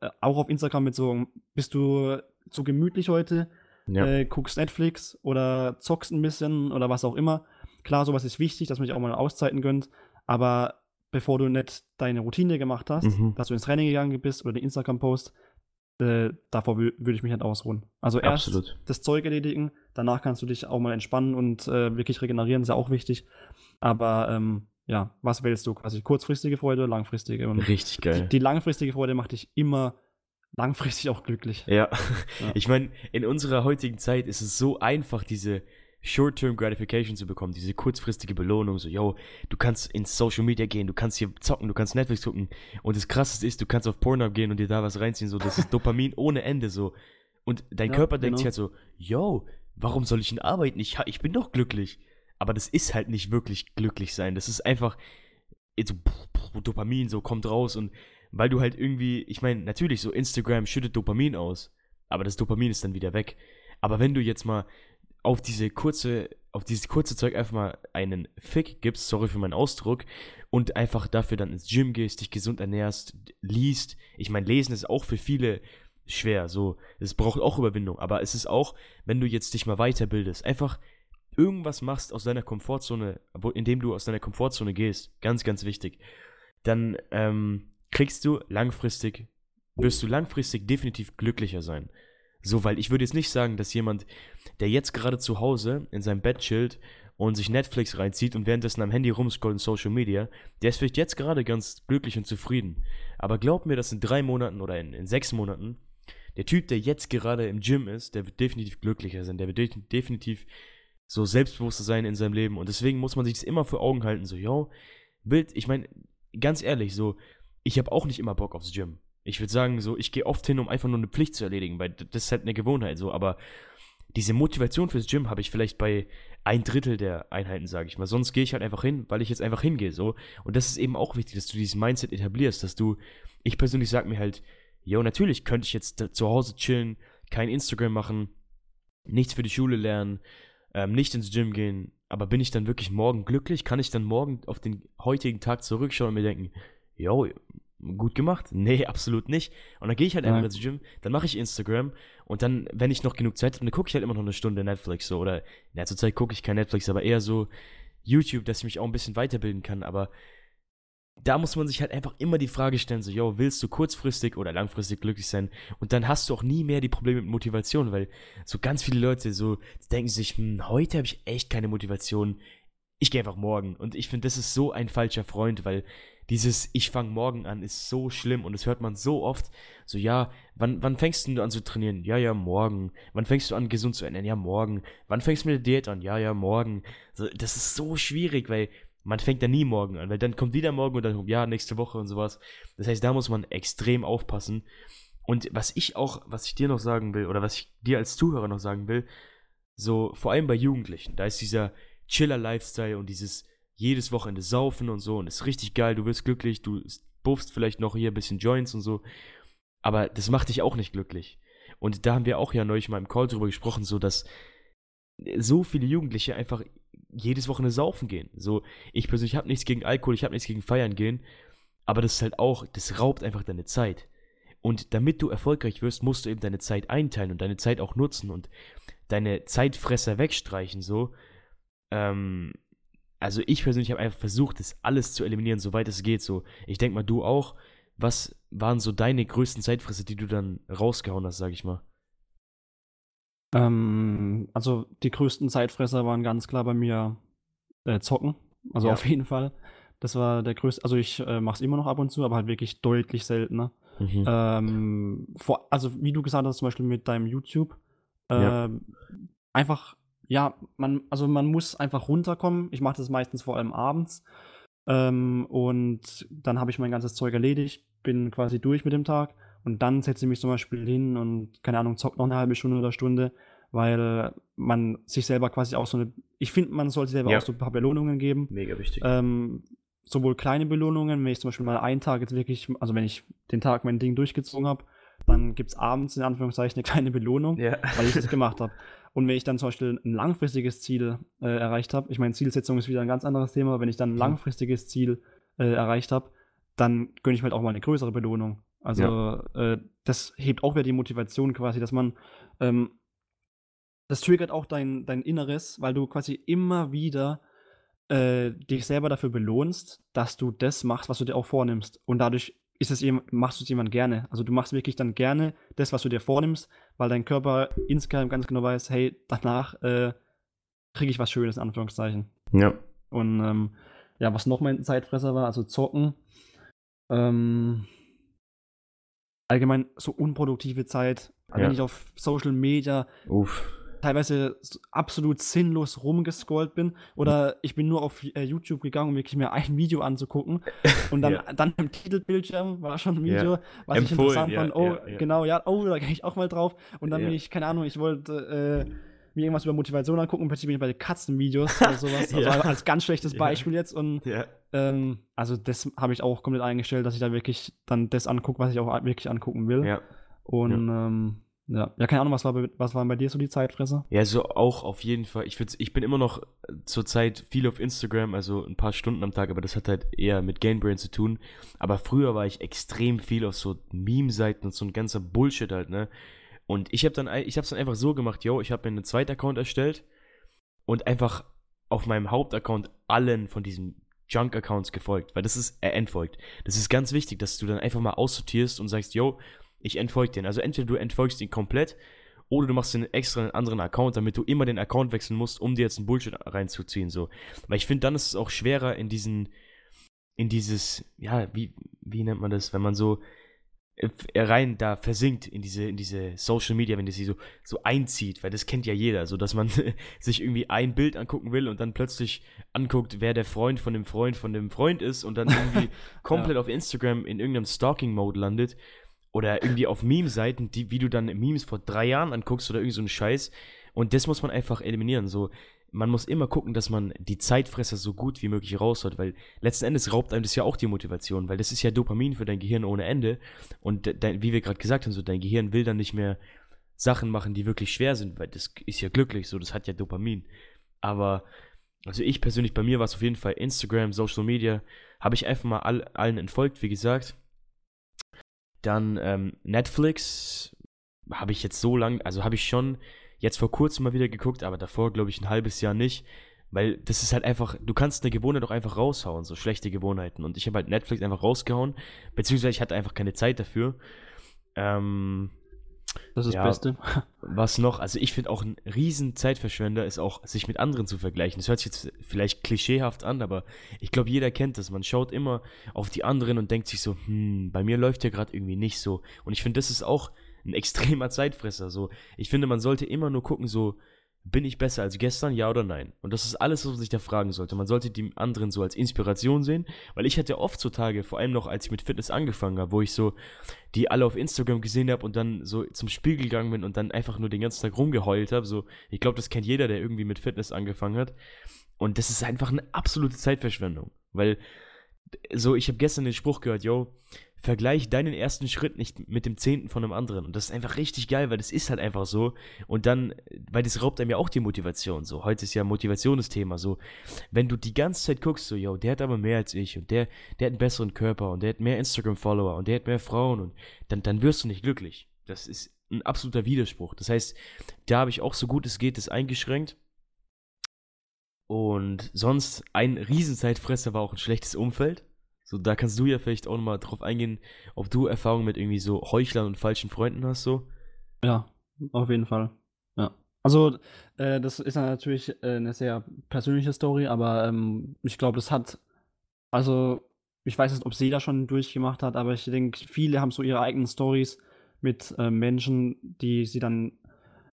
Äh, auch auf Instagram mit so, bist du zu gemütlich heute, ja. äh, guckst Netflix oder zockst ein bisschen oder was auch immer. Klar, sowas ist wichtig, dass man sich auch mal Auszeiten gönnt, aber bevor du nicht deine Routine gemacht hast, mhm. dass du ins Training gegangen bist oder den Instagram-Post, äh, davor würde ich mich nicht ausruhen. Also erst Absolut. das Zeug erledigen, danach kannst du dich auch mal entspannen und äh, wirklich regenerieren, ist ja auch wichtig. Aber ähm, ja, was wählst du quasi? Kurzfristige Freude langfristige? Und Richtig geil. Die, die, langfristige Freude macht dich immer langfristig auch glücklich. Ja, ja. ich meine, in unserer heutigen Zeit ist es so einfach, diese Short-Term Gratification zu bekommen, diese kurzfristige Belohnung, so, yo, du kannst ins Social Media gehen, du kannst hier zocken, du kannst Netflix gucken und das krasseste ist, du kannst auf Pornhub gehen und dir da was reinziehen, so, das ist [LAUGHS] Dopamin ohne Ende, so. Und dein ja, Körper genau. denkt sich halt so, yo, warum soll ich denn arbeiten? Ich, ich bin doch glücklich. Aber das ist halt nicht wirklich glücklich sein. Das ist einfach so Dopamin, so kommt raus und weil du halt irgendwie, ich meine, natürlich, so Instagram schüttet Dopamin aus, aber das Dopamin ist dann wieder weg. Aber wenn du jetzt mal auf diese kurze, auf dieses kurze Zeug einfach mal einen Fick gibst, sorry für meinen Ausdruck, und einfach dafür dann ins Gym gehst, dich gesund ernährst, liest. Ich meine, lesen ist auch für viele schwer, so, es braucht auch Überwindung, aber es ist auch, wenn du jetzt dich mal weiterbildest, einfach irgendwas machst aus deiner Komfortzone, indem du aus deiner Komfortzone gehst, ganz, ganz wichtig, dann ähm, kriegst du langfristig, wirst du langfristig definitiv glücklicher sein. So, weil ich würde jetzt nicht sagen, dass jemand, der jetzt gerade zu Hause in seinem Bett chillt und sich Netflix reinzieht und währenddessen am Handy rumscrollt in Social Media, der ist vielleicht jetzt gerade ganz glücklich und zufrieden. Aber glaub mir, dass in drei Monaten oder in, in sechs Monaten der Typ, der jetzt gerade im Gym ist, der wird definitiv glücklicher sein, der wird de definitiv so selbstbewusster sein in seinem Leben. Und deswegen muss man sich das immer vor Augen halten, so, yo, Bild, ich meine, ganz ehrlich, so, ich habe auch nicht immer Bock aufs Gym. Ich würde sagen, so, ich gehe oft hin, um einfach nur eine Pflicht zu erledigen, weil das ist halt eine Gewohnheit, so, aber diese Motivation fürs Gym habe ich vielleicht bei ein Drittel der Einheiten, sage ich mal. Sonst gehe ich halt einfach hin, weil ich jetzt einfach hingehe, so. Und das ist eben auch wichtig, dass du dieses Mindset etablierst, dass du, ich persönlich sage mir halt, yo, natürlich könnte ich jetzt zu Hause chillen, kein Instagram machen, nichts für die Schule lernen, ähm, nicht ins Gym gehen, aber bin ich dann wirklich morgen glücklich? Kann ich dann morgen auf den heutigen Tag zurückschauen und mir denken, yo, gut gemacht? Nee, absolut nicht. Und dann gehe ich halt einfach ins Gym, dann mache ich Instagram und dann, wenn ich noch genug Zeit habe, dann gucke ich halt immer noch eine Stunde Netflix so. Oder, ja, zurzeit gucke ich kein Netflix, aber eher so YouTube, dass ich mich auch ein bisschen weiterbilden kann. Aber da muss man sich halt einfach immer die Frage stellen, so, yo, willst du kurzfristig oder langfristig glücklich sein? Und dann hast du auch nie mehr die Probleme mit Motivation, weil so ganz viele Leute so denken sich, hm, heute habe ich echt keine Motivation, ich gehe einfach morgen. Und ich finde, das ist so ein falscher Freund, weil dieses Ich fange morgen an ist so schlimm und das hört man so oft. So, ja, wann, wann fängst du an zu trainieren? Ja, ja, morgen. Wann fängst du an, gesund zu ernähren? Ja, morgen. Wann fängst du mit der Diät an? Ja, ja, morgen. So, das ist so schwierig, weil man fängt ja nie morgen an, weil dann kommt wieder morgen und dann, ja, nächste Woche und sowas. Das heißt, da muss man extrem aufpassen. Und was ich auch, was ich dir noch sagen will, oder was ich dir als Zuhörer noch sagen will, so, vor allem bei Jugendlichen, da ist dieser Chiller-Lifestyle und dieses jedes Wochenende saufen und so und ist richtig geil, du wirst glücklich, du buffst vielleicht noch hier ein bisschen Joints und so. Aber das macht dich auch nicht glücklich. Und da haben wir auch ja neulich mal im Call drüber gesprochen, so dass so viele Jugendliche einfach jedes Wochenende saufen gehen. So, ich persönlich habe nichts gegen Alkohol, ich habe nichts gegen Feiern gehen, aber das ist halt auch, das raubt einfach deine Zeit. Und damit du erfolgreich wirst, musst du eben deine Zeit einteilen und deine Zeit auch nutzen und deine Zeitfresser wegstreichen, so. Ähm, also ich persönlich habe einfach versucht, das alles zu eliminieren, soweit es geht. So, ich denke mal, du auch. Was waren so deine größten Zeitfresser, die du dann rausgehauen hast, sag ich mal? Ähm, also die größten Zeitfresser waren ganz klar bei mir äh, Zocken. Also ja. auf jeden Fall. Das war der größte, also ich äh, mache es immer noch ab und zu, aber halt wirklich deutlich seltener. Mhm. Ähm, vor, also wie du gesagt hast, zum Beispiel mit deinem YouTube, äh, ja. Ähm, einfach, ja, man, also man muss einfach runterkommen. Ich mache das meistens vor allem abends. Ähm, und dann habe ich mein ganzes Zeug erledigt, bin quasi durch mit dem Tag und dann setze ich mich zum Beispiel hin und, keine Ahnung, zockt noch eine halbe Stunde oder Stunde, weil man sich selber quasi auch so eine, ich finde, man sollte selber ja. auch so ein paar Belohnungen geben. Mega wichtig. Ähm, sowohl kleine Belohnungen, wenn ich zum Beispiel mal einen Tag jetzt wirklich, also wenn ich den Tag mein Ding durchgezogen habe, dann gibt es abends in Anführungszeichen eine kleine Belohnung, Ja. weil ich das gemacht habe. [LAUGHS] Und wenn ich dann zum Beispiel ein langfristiges Ziel äh, erreicht habe, ich meine, Zielsetzung ist wieder ein ganz anderes Thema, wenn ich dann ein Mhm. langfristiges Ziel äh, erreicht habe, dann gönne ich mir halt auch mal eine größere Belohnung. Also äh, das hebt auch wieder die Motivation quasi, dass man ähm, das triggert auch dein, dein Inneres, weil du quasi immer wieder äh, dich selber dafür belohnst, dass du das machst, was du dir auch vornimmst. Und dadurch ist es eben, machst du es jemand gerne. Also du machst wirklich dann gerne das, was du dir vornimmst, weil dein Körper insgeheim ganz genau weiß, hey, danach äh, kriege ich was Schönes, in Anführungszeichen. Ja. Und ähm, ja, was noch mein Zeitfresser war, also zocken. Ähm, allgemein so unproduktive Zeit, Ja. wenn ich auf Social Media Uff. Teilweise absolut sinnlos rumgescrollt bin oder ich bin nur auf äh, YouTube gegangen, um wirklich mir ein Video anzugucken und dann, Ja. [LAUGHS] dann im Titelbildschirm war schon ein Ja. Video, was ich Empfohlen, interessant ja, fand. Oh, ja, ja. genau, ja, oh, da gehe ich auch mal drauf und dann Ja. bin ich, keine Ahnung, ich wollte äh, mir irgendwas über Motivation angucken und plötzlich bin ich bei Katzenvideos oder [LAUGHS] sowas, also Ja. als ganz schlechtes Ja. Beispiel jetzt und Ja. ähm, also das habe ich auch komplett eingestellt, dass ich da wirklich dann das angucke, was ich auch wirklich angucken will. Ja. Und ähm, ja. ja, keine Ahnung, was war, bei, was waren bei dir so die Zeitfresser? Ja, so auch auf jeden Fall. Ich, ich bin immer noch zurzeit viel auf Instagram, also ein paar Stunden am Tag, aber das hat halt eher mit Gainbrain zu tun. Aber früher war ich extrem viel auf so Meme-Seiten und so ein ganzer Bullshit halt, ne? Und ich habe dann, ich hab's dann einfach so gemacht, yo, ich habe mir einen zweiten Account erstellt und einfach auf meinem Hauptaccount allen von diesen Junk-Accounts gefolgt, weil das ist, äh, entfolgt. Das ist ganz wichtig, dass du dann einfach mal aussortierst und sagst, yo, ich entfolge den. Also entweder du entfolgst ihn komplett oder du machst einen extra einen anderen Account, damit du immer den Account wechseln musst, um dir jetzt einen Bullshit reinzuziehen. So. Weil ich finde, dann ist es auch schwerer in diesen, in dieses, ja, wie, wie nennt man das, wenn man so äh, rein da versinkt in diese, in diese Social Media, wenn das sie so, so einzieht, weil das kennt ja jeder, so dass man [LAUGHS] sich irgendwie ein Bild angucken will und dann plötzlich anguckt, wer der Freund von dem Freund von dem Freund ist und dann irgendwie [LAUGHS] komplett auf Instagram in irgendeinem Stalking-Mode landet oder irgendwie auf Meme-Seiten, die, wie du dann Memes vor drei Jahren anguckst oder irgend so einen Scheiß. Und das muss man einfach eliminieren. So, man muss immer gucken, dass man die Zeitfresser so gut wie möglich rausholt, weil letzten Endes raubt einem das ja auch die Motivation, weil das ist ja Dopamin für dein Gehirn ohne Ende. Und de, de, wie wir gerade gesagt haben, so dein Gehirn will dann nicht mehr Sachen machen, die wirklich schwer sind, weil das ist ja glücklich, so das hat ja Dopamin. Aber also ich persönlich, bei mir war es auf jeden Fall Instagram, Social Media, habe ich einfach mal all, allen entfolgt, wie gesagt. Dann ähm, Netflix habe ich jetzt so lang, also habe ich schon jetzt vor kurzem mal wieder geguckt, aber davor glaube ich ein halbes Jahr nicht, weil das ist halt einfach, du kannst eine Gewohnheit doch einfach raushauen, so schlechte Gewohnheiten. Und ich habe halt Netflix einfach rausgehauen, beziehungsweise ich hatte einfach keine Zeit dafür. Ähm, Das ist Ja. das Beste. was noch? Also ich finde auch ein riesen Zeitverschwender ist auch, sich mit anderen zu vergleichen. Das hört sich jetzt vielleicht klischeehaft an, aber ich glaube, jeder kennt das. Man schaut immer auf die anderen und denkt sich so, hm, bei mir läuft ja gerade irgendwie nicht so. Und ich finde, das ist auch ein [LAUGHS] extremer Zeitfresser. So, ich finde, man sollte immer nur gucken, so, bin ich besser als gestern, ja oder nein? Und das ist alles, was man sich da fragen sollte. Man sollte die anderen so als Inspiration sehen, weil ich hatte oft so Tage, vor allem noch als ich mit Fitness angefangen habe, wo ich so die alle auf Instagram gesehen habe und dann so zum Spiegel gegangen bin und dann einfach nur den ganzen Tag rumgeheult habe. So, ich glaube, das kennt jeder, der irgendwie mit Fitness angefangen hat. Und das ist einfach eine absolute Zeitverschwendung, weil so, ich habe gestern den Spruch gehört, yo, vergleich deinen ersten Schritt nicht mit dem zehnten von einem anderen. Und das ist einfach richtig geil, weil das ist halt einfach so. Und dann, weil das raubt einem ja auch die Motivation. So, heute ist ja Motivation das Thema. So, wenn du die ganze Zeit guckst, so, yo, der hat aber mehr als ich und der, der hat einen besseren Körper und der hat mehr Instagram-Follower und der hat mehr Frauen und dann, dann wirst du nicht glücklich. Das ist ein absoluter Widerspruch. Das heißt, da habe ich auch so gut es geht das eingeschränkt. Und sonst ein Riesenzeitfresser war auch ein schlechtes Umfeld. So, da kannst du ja vielleicht auch nochmal drauf eingehen, ob du Erfahrungen mit irgendwie so Heuchlern und falschen Freunden hast, so. Ja, auf jeden Fall. Ja. Also, äh, das ist natürlich äh, eine sehr persönliche Story, aber ähm, ich glaube, das hat, also, ich weiß nicht, ob sie da schon durchgemacht hat, aber ich denke, viele haben so ihre eigenen Stories mit äh, Menschen, die sie dann,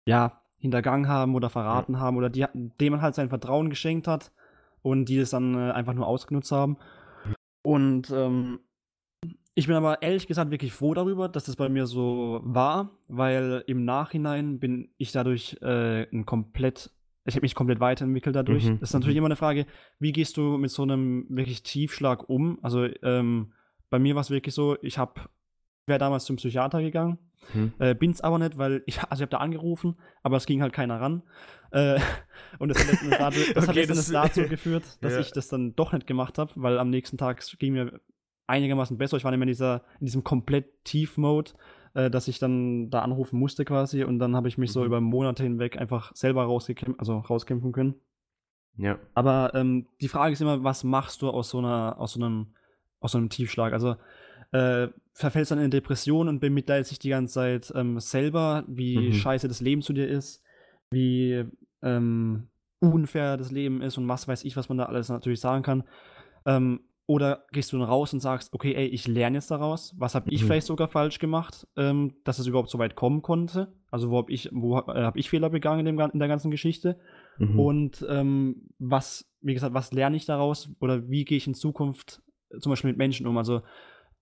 ja, hintergangen haben oder verraten haben oder die, denen man halt sein Vertrauen geschenkt hat und die das dann äh, einfach nur ausgenutzt haben. Und ähm, ich bin aber ehrlich gesagt wirklich froh darüber, dass das bei mir so war, weil im Nachhinein bin ich dadurch äh, ein komplett ich habe mich komplett weiterentwickelt dadurch. Mhm, Das ist natürlich mhm. immer eine Frage, wie gehst du mit so einem wirklich Tiefschlag um? Also ähm, bei mir war es wirklich so, ich habe wäre damals zum Psychiater gegangen, Mhm. äh, bin's aber nicht, weil ich, also ich habe da angerufen, aber es ging halt keiner ran. Äh, und das hat letztendlich [LAUGHS] dazu, das hat Okay, letztendlich das- dazu geführt, [LAUGHS] dass Ja. ich das dann doch nicht gemacht habe, weil am nächsten Tag ging mir einigermaßen besser. Ich war nicht mehr in, dieser, in diesem komplett Tief-Mode, äh, dass ich dann da anrufen musste quasi und dann habe ich mich so Mhm. über Monate hinweg einfach selber rausgekämpft, also rauskämpfen können. Ja. Aber ähm, die Frage ist immer, was machst du aus so einer, aus so einem, aus so einem Tiefschlag? Also äh, verfällst dann in Depression und bemitleidest dich die ganze Zeit ähm, selber, wie Mhm. scheiße das Leben zu dir ist, wie ähm, unfair das Leben ist und was weiß ich, was man da alles natürlich sagen kann. Ähm, oder gehst du dann raus und sagst, okay, ey, ich lerne jetzt daraus. Was habe ich Mhm. vielleicht sogar falsch gemacht, ähm, dass es überhaupt so weit kommen konnte? Also wo habe ich, wo äh, habe ich Fehler begangen in, dem, in der ganzen Geschichte? Mhm. Und ähm, was, wie gesagt, was lerne ich daraus oder wie gehe ich in Zukunft äh, zum Beispiel mit Menschen um? Also,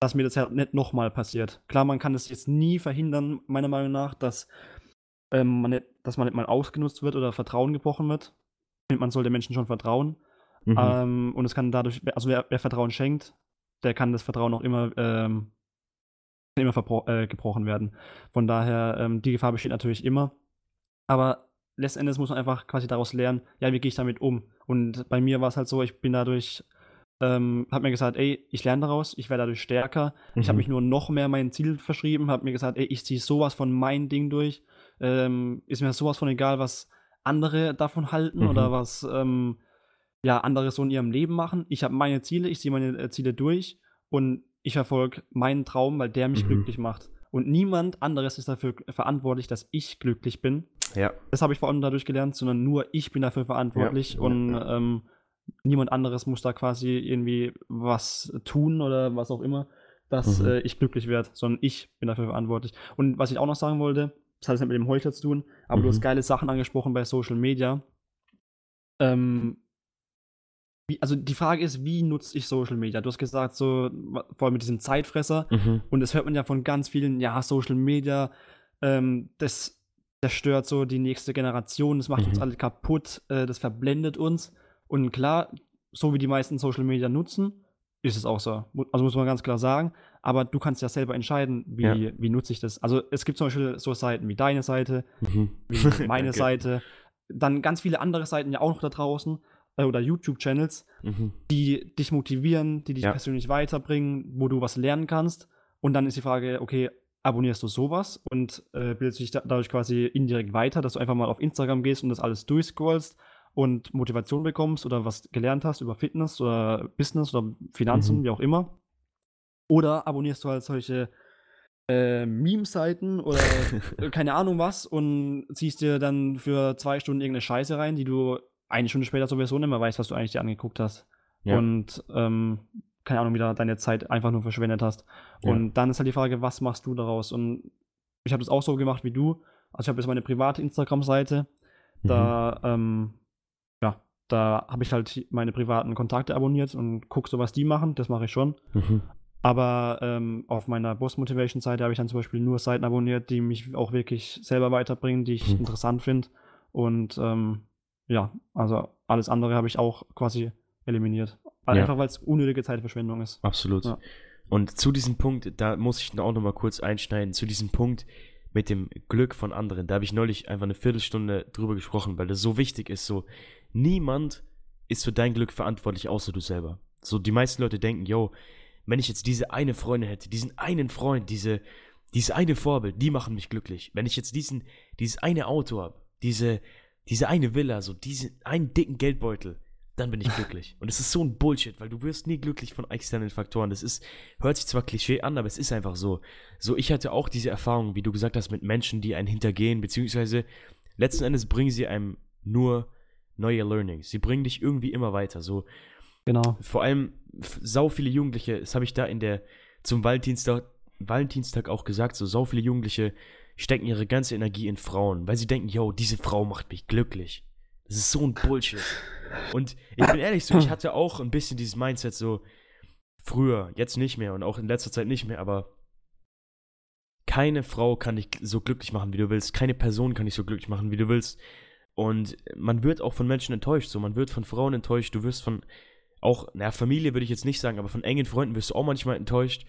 dass mir das ja nicht nochmal passiert. Klar, man kann es jetzt nie verhindern, meiner Meinung nach, dass, ähm, man, nicht, dass man nicht mal ausgenutzt wird oder Vertrauen gebrochen wird. Man sollte Menschen schon vertrauen. Mhm. Ähm, und es kann dadurch, also wer, wer Vertrauen schenkt, der kann das Vertrauen auch immer, ähm, immer äh, gebrochen werden. Von daher, ähm, die Gefahr besteht natürlich immer. Aber letztendlich muss man einfach quasi daraus lernen, ja, wie gehe ich damit um? Und bei mir war es halt so, ich bin dadurch, ähm, habe mir gesagt, ey, ich lerne daraus, ich werde dadurch stärker. Ich habe Mhm. mich nur noch mehr mein Ziel verschrieben, habe mir gesagt, ey, ich ziehe sowas von mein Ding durch. Ähm, ist mir sowas von egal, was andere davon halten Mhm. oder was ähm, ja, andere so in ihrem Leben machen. Ich habe meine Ziele, ich ziehe meine äh, Ziele durch und ich verfolge meinen Traum, weil der mich Mhm. glücklich macht. Und niemand anderes ist dafür verantwortlich, dass ich glücklich bin. Ja. Das habe ich vor allem dadurch gelernt, sondern nur ich bin dafür verantwortlich Ja, und ja. Ähm, niemand anderes muss da quasi irgendwie was tun oder was auch immer, dass Mhm. äh, ich glücklich werde, sondern ich bin dafür verantwortlich. Und was ich auch noch sagen wollte, das hat jetzt nicht mit dem Heuchler zu tun, aber du Mhm. hast geile Sachen angesprochen bei Social Media. Ähm, wie, also die Frage ist, wie nutze ich Social Media? Du hast gesagt, so vor allem mit diesem Zeitfresser. Mhm. Und das hört man ja von ganz vielen, ja, Social Media, ähm, das zerstört so die nächste Generation, das macht uns Mhm. alle kaputt, äh, das verblendet uns. Und klar, so wie die meisten Social Media nutzen, ist es auch so. Also muss man ganz klar sagen. Aber du kannst ja selber entscheiden, wie, Ja. wie nutze ich das. Also es gibt zum Beispiel so Seiten wie deine Seite, Mhm. wie meine [LAUGHS] Danke. Seite, dann ganz viele andere Seiten ja auch noch da draußen äh, oder YouTube-Channels, Mhm. die dich motivieren, die dich Ja. persönlich weiterbringen, wo du was lernen kannst. Und dann ist die Frage, okay, abonnierst du sowas und äh, bildest dich da, dadurch quasi indirekt weiter, dass du einfach mal auf Instagram gehst und das alles durchscrollst und Motivation bekommst oder was gelernt hast über Fitness oder Business oder Finanzen, Mhm. wie auch immer. Oder abonnierst du halt solche äh, Meme-Seiten oder [LAUGHS] keine Ahnung was und ziehst dir dann für zwei Stunden irgendeine Scheiße rein, die du eine Stunde später sowieso nicht mehr weißt, was du eigentlich dir angeguckt hast. Ja. Und ähm, keine Ahnung, wieder deine Zeit einfach nur verschwendet hast. Ja. Und dann ist halt die Frage, was machst du daraus? Und ich habe das auch so gemacht wie du. Also ich habe jetzt meine private Instagram-Seite. Mhm. Da, ähm, ja, da habe ich halt meine privaten Kontakte abonniert und gucke so, was die machen. Das mache ich schon. Mhm. Aber ähm, auf meiner Boss Motivation Seite habe ich dann zum Beispiel nur Seiten abonniert, die mich auch wirklich selber weiterbringen, die ich Mhm. interessant finde. Und ähm, ja, also alles andere habe ich auch quasi eliminiert. Ja. Einfach weil es unnötige Zeitverschwendung ist. Absolut. Ja. Und zu diesem Punkt, da muss ich auch noch mal kurz einschneiden, zu diesem Punkt mit dem Glück von anderen. Da habe ich neulich einfach eine Viertelstunde drüber gesprochen, weil das so wichtig ist. So, niemand ist für dein Glück verantwortlich, außer du selber. So, die meisten Leute denken, yo, wenn ich jetzt diese eine Freundin hätte, diesen einen Freund, diese, diese eine Vorbild, die machen mich glücklich. Wenn ich jetzt diesen, dieses eine Auto habe, diese, diese eine Villa, so diesen einen dicken Geldbeutel, dann bin ich glücklich. Und es ist so ein Bullshit, weil du wirst nie glücklich von externen Faktoren. Das ist, hört sich zwar Klischee an, aber es ist einfach so. So, ich hatte auch diese Erfahrung, wie du gesagt hast, mit Menschen, die einen hintergehen, beziehungsweise letzten Endes bringen sie einem nur neue Learnings. Sie bringen dich irgendwie immer weiter. So, Genau. vor allem sau viele Jugendliche, das habe ich da in der zum Valentinstag, Valentinstag auch gesagt, so sau viele Jugendliche stecken ihre ganze Energie in Frauen, weil sie denken, yo, diese Frau macht mich glücklich. Das ist so ein Bullshit. Und ich bin ehrlich so, ich hatte auch ein bisschen dieses Mindset so früher, jetzt nicht mehr und auch in letzter Zeit nicht mehr, aber keine Frau kann dich so glücklich machen, wie du willst. Keine Person kann dich so glücklich machen, wie du willst. Und man wird auch von Menschen enttäuscht, so man wird von Frauen enttäuscht, du wirst von auch, naja, Familie würde ich jetzt nicht sagen, aber von engen Freunden wirst du auch manchmal enttäuscht.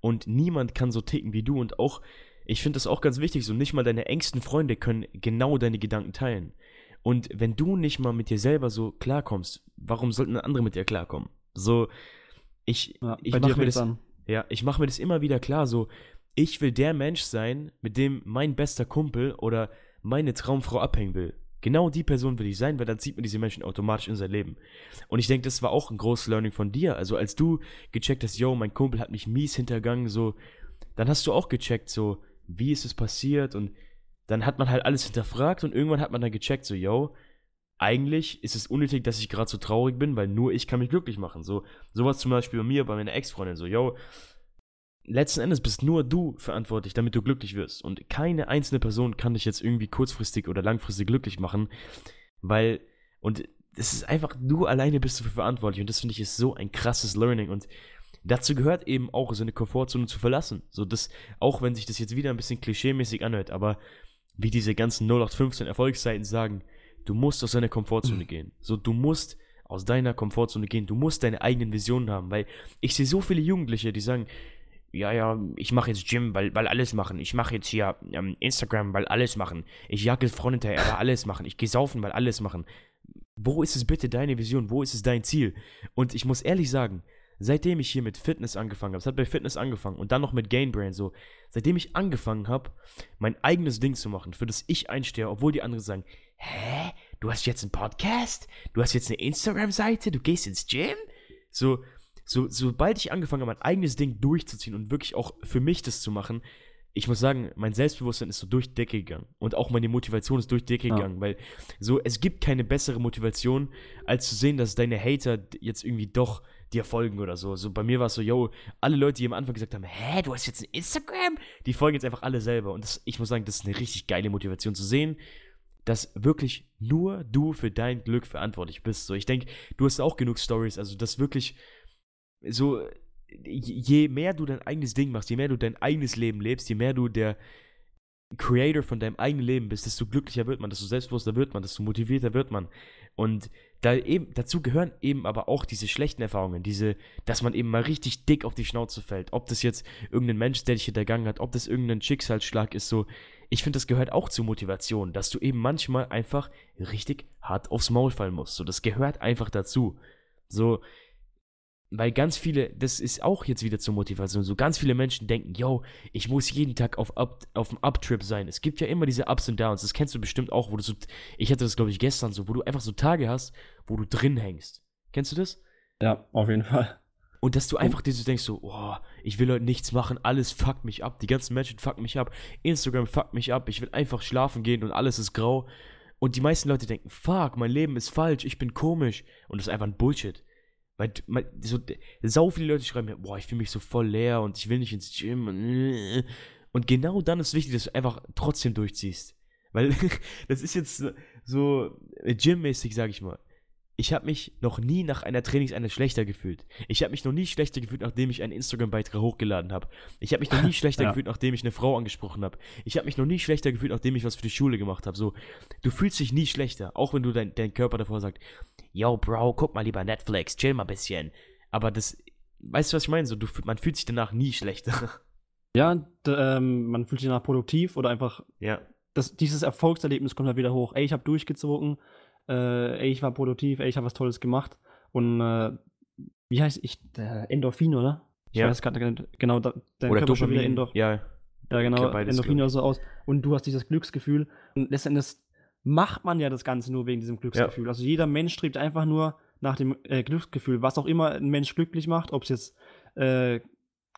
Und niemand kann so ticken wie du. Und auch, ich finde das auch ganz wichtig, so nicht mal deine engsten Freunde können genau deine Gedanken teilen. Und wenn du nicht mal mit dir selber so klarkommst, warum sollten andere mit dir klarkommen? So, ich, ja, ich mache mir das, an. ja, ich mache mir das immer wieder klar, so, ich will der Mensch sein, mit dem mein bester Kumpel oder meine Traumfrau abhängen will. Genau die Person will ich sein, weil dann zieht man diese Menschen automatisch in sein Leben. Und ich denke, das war auch ein großes Learning von dir. Also als du gecheckt hast, yo, mein Kumpel hat mich mies hintergangen, so, dann hast du auch gecheckt, so, wie ist es passiert? Und dann hat man halt alles hinterfragt und irgendwann hat man dann gecheckt, so, yo, eigentlich ist es unnötig, dass ich gerade so traurig bin, weil nur ich kann mich glücklich machen. So, sowas zum Beispiel bei mir, bei meiner Ex-Freundin, so, yo, letzten Endes bist nur du verantwortlich, damit du glücklich wirst. Und keine einzelne Person kann dich jetzt irgendwie kurzfristig oder langfristig glücklich machen, weil, und es ist einfach, du alleine bist dafür verantwortlich. Und das finde ich ist so ein krasses Learning. Und dazu gehört eben auch, so eine Komfortzone zu verlassen. So, das, auch wenn sich das jetzt wieder ein bisschen klischeemäßig anhört, aber wie diese ganzen 0815 Erfolgsseiten sagen, du musst aus deiner Komfortzone mhm. gehen. So, du musst aus deiner Komfortzone gehen. Du musst deine eigenen Visionen haben, weil ich sehe so viele Jugendliche, die sagen, ja, ja, ich mache jetzt Gym, weil, weil alles machen. Ich mache jetzt hier ähm, Instagram, weil alles machen. Ich jage Freunde hinterher, weil alles machen. Ich gehe saufen, weil alles machen. Wo ist es bitte deine Vision? Wo ist es dein Ziel? Und ich muss ehrlich sagen, seitdem ich hier mit Fitness angefangen habe, es hat bei Fitness angefangen und dann noch mit Gainbrain so, seitdem ich angefangen habe, mein eigenes Ding zu machen, für das ich einstehe, obwohl die anderen sagen, hä, du hast jetzt einen Podcast? Du hast jetzt eine Instagram-Seite? Du gehst ins Gym? So, so, sobald ich angefangen habe, mein eigenes Ding durchzuziehen und wirklich auch für mich das zu machen, ich muss sagen, mein Selbstbewusstsein ist so durch die Decke gegangen. Und auch meine Motivation ist durch die Decke ja. gegangen, weil so, es gibt keine bessere Motivation, als zu sehen, dass deine Hater jetzt irgendwie doch dir folgen oder so. So bei mir war es so, yo, alle Leute, die am Anfang gesagt haben, hä, du hast jetzt ein Instagram? Die folgen jetzt einfach alle selber. Und das, ich muss sagen, das ist eine richtig geile Motivation zu sehen, dass wirklich nur du für dein Glück verantwortlich bist. So, ich denke, du hast auch genug Stories, also dass wirklich so, je mehr du dein eigenes Ding machst, je mehr du dein eigenes Leben lebst, je mehr du der Creator von deinem eigenen Leben bist, desto glücklicher wird man, desto selbstbewusster wird man, desto motivierter wird man. Und da eben, dazu gehören eben aber auch diese schlechten Erfahrungen, diese, dass man eben mal richtig dick auf die Schnauze fällt. Ob das jetzt irgendein Mensch, der dich hintergangen hat, ob das irgendein Schicksalsschlag ist, so. Ich finde, das gehört auch zur Motivation, dass du eben manchmal einfach richtig hart aufs Maul fallen musst. So, das gehört einfach dazu. So, weil ganz viele, das ist auch jetzt wieder zur Motivation, so ganz viele Menschen denken, yo, ich muss jeden Tag auf, Up, auf dem Uptrip sein. Es gibt ja immer diese Ups und Downs, das kennst du bestimmt auch, wo du so, ich hatte das glaube ich gestern so, wo du einfach so Tage hast, wo du drin hängst. Kennst du das? Ja, auf jeden Fall. Und dass du einfach dir so denkst, so, oh, ich will heute nichts machen, alles fuckt mich ab, die ganzen Menschen fucken mich ab, Instagram fuckt mich ab, ich will einfach schlafen gehen und alles ist grau. Und die meisten Leute denken, fuck, mein Leben ist falsch, ich bin komisch. Und das ist einfach ein Bullshit. Weil so, so viele Leute schreiben mir, boah, ich fühle mich so voll leer und ich will nicht ins Gym. Und, und genau dann ist wichtig, dass du einfach trotzdem durchziehst. Weil [LAUGHS] das ist jetzt so Gym-mäßig, sag ich mal ich habe mich noch nie nach einer Trainingseinheit schlechter gefühlt. Ich habe mich noch nie schlechter gefühlt, nachdem ich einen Instagram-Beitrag hochgeladen habe. Ich habe mich noch nie [LAUGHS] schlechter ja. gefühlt, nachdem ich eine Frau angesprochen habe. Ich habe mich noch nie schlechter gefühlt, nachdem ich was für die Schule gemacht habe. So, du fühlst dich nie schlechter, auch wenn du dein, dein Körper davor sagt, yo, Bro, guck mal lieber Netflix, chill mal ein bisschen. Aber das, weißt du, was ich meine? So, du, man fühlt sich danach nie schlechter. [LAUGHS] Ja, ähm, man fühlt sich danach produktiv oder einfach. Ja. Das, dieses Erfolgserlebnis kommt halt wieder hoch. Ey, ich habe durchgezogen äh, ey, ich war produktiv, ey, ich habe was Tolles gemacht. Und äh, wie heißt ich, der Endorphin, oder? Ich ja. weiß gerade genau, da, der oder Körper wieder Endorphin. Ja. Ja, genau, Endorphin oder so aus. Und du hast dieses Glücksgefühl. Und letztendlich macht man ja das Ganze nur wegen diesem Glücksgefühl. Ja. Also jeder Mensch strebt einfach nur nach dem äh, Glücksgefühl, was auch immer ein Mensch glücklich macht, ob es jetzt äh,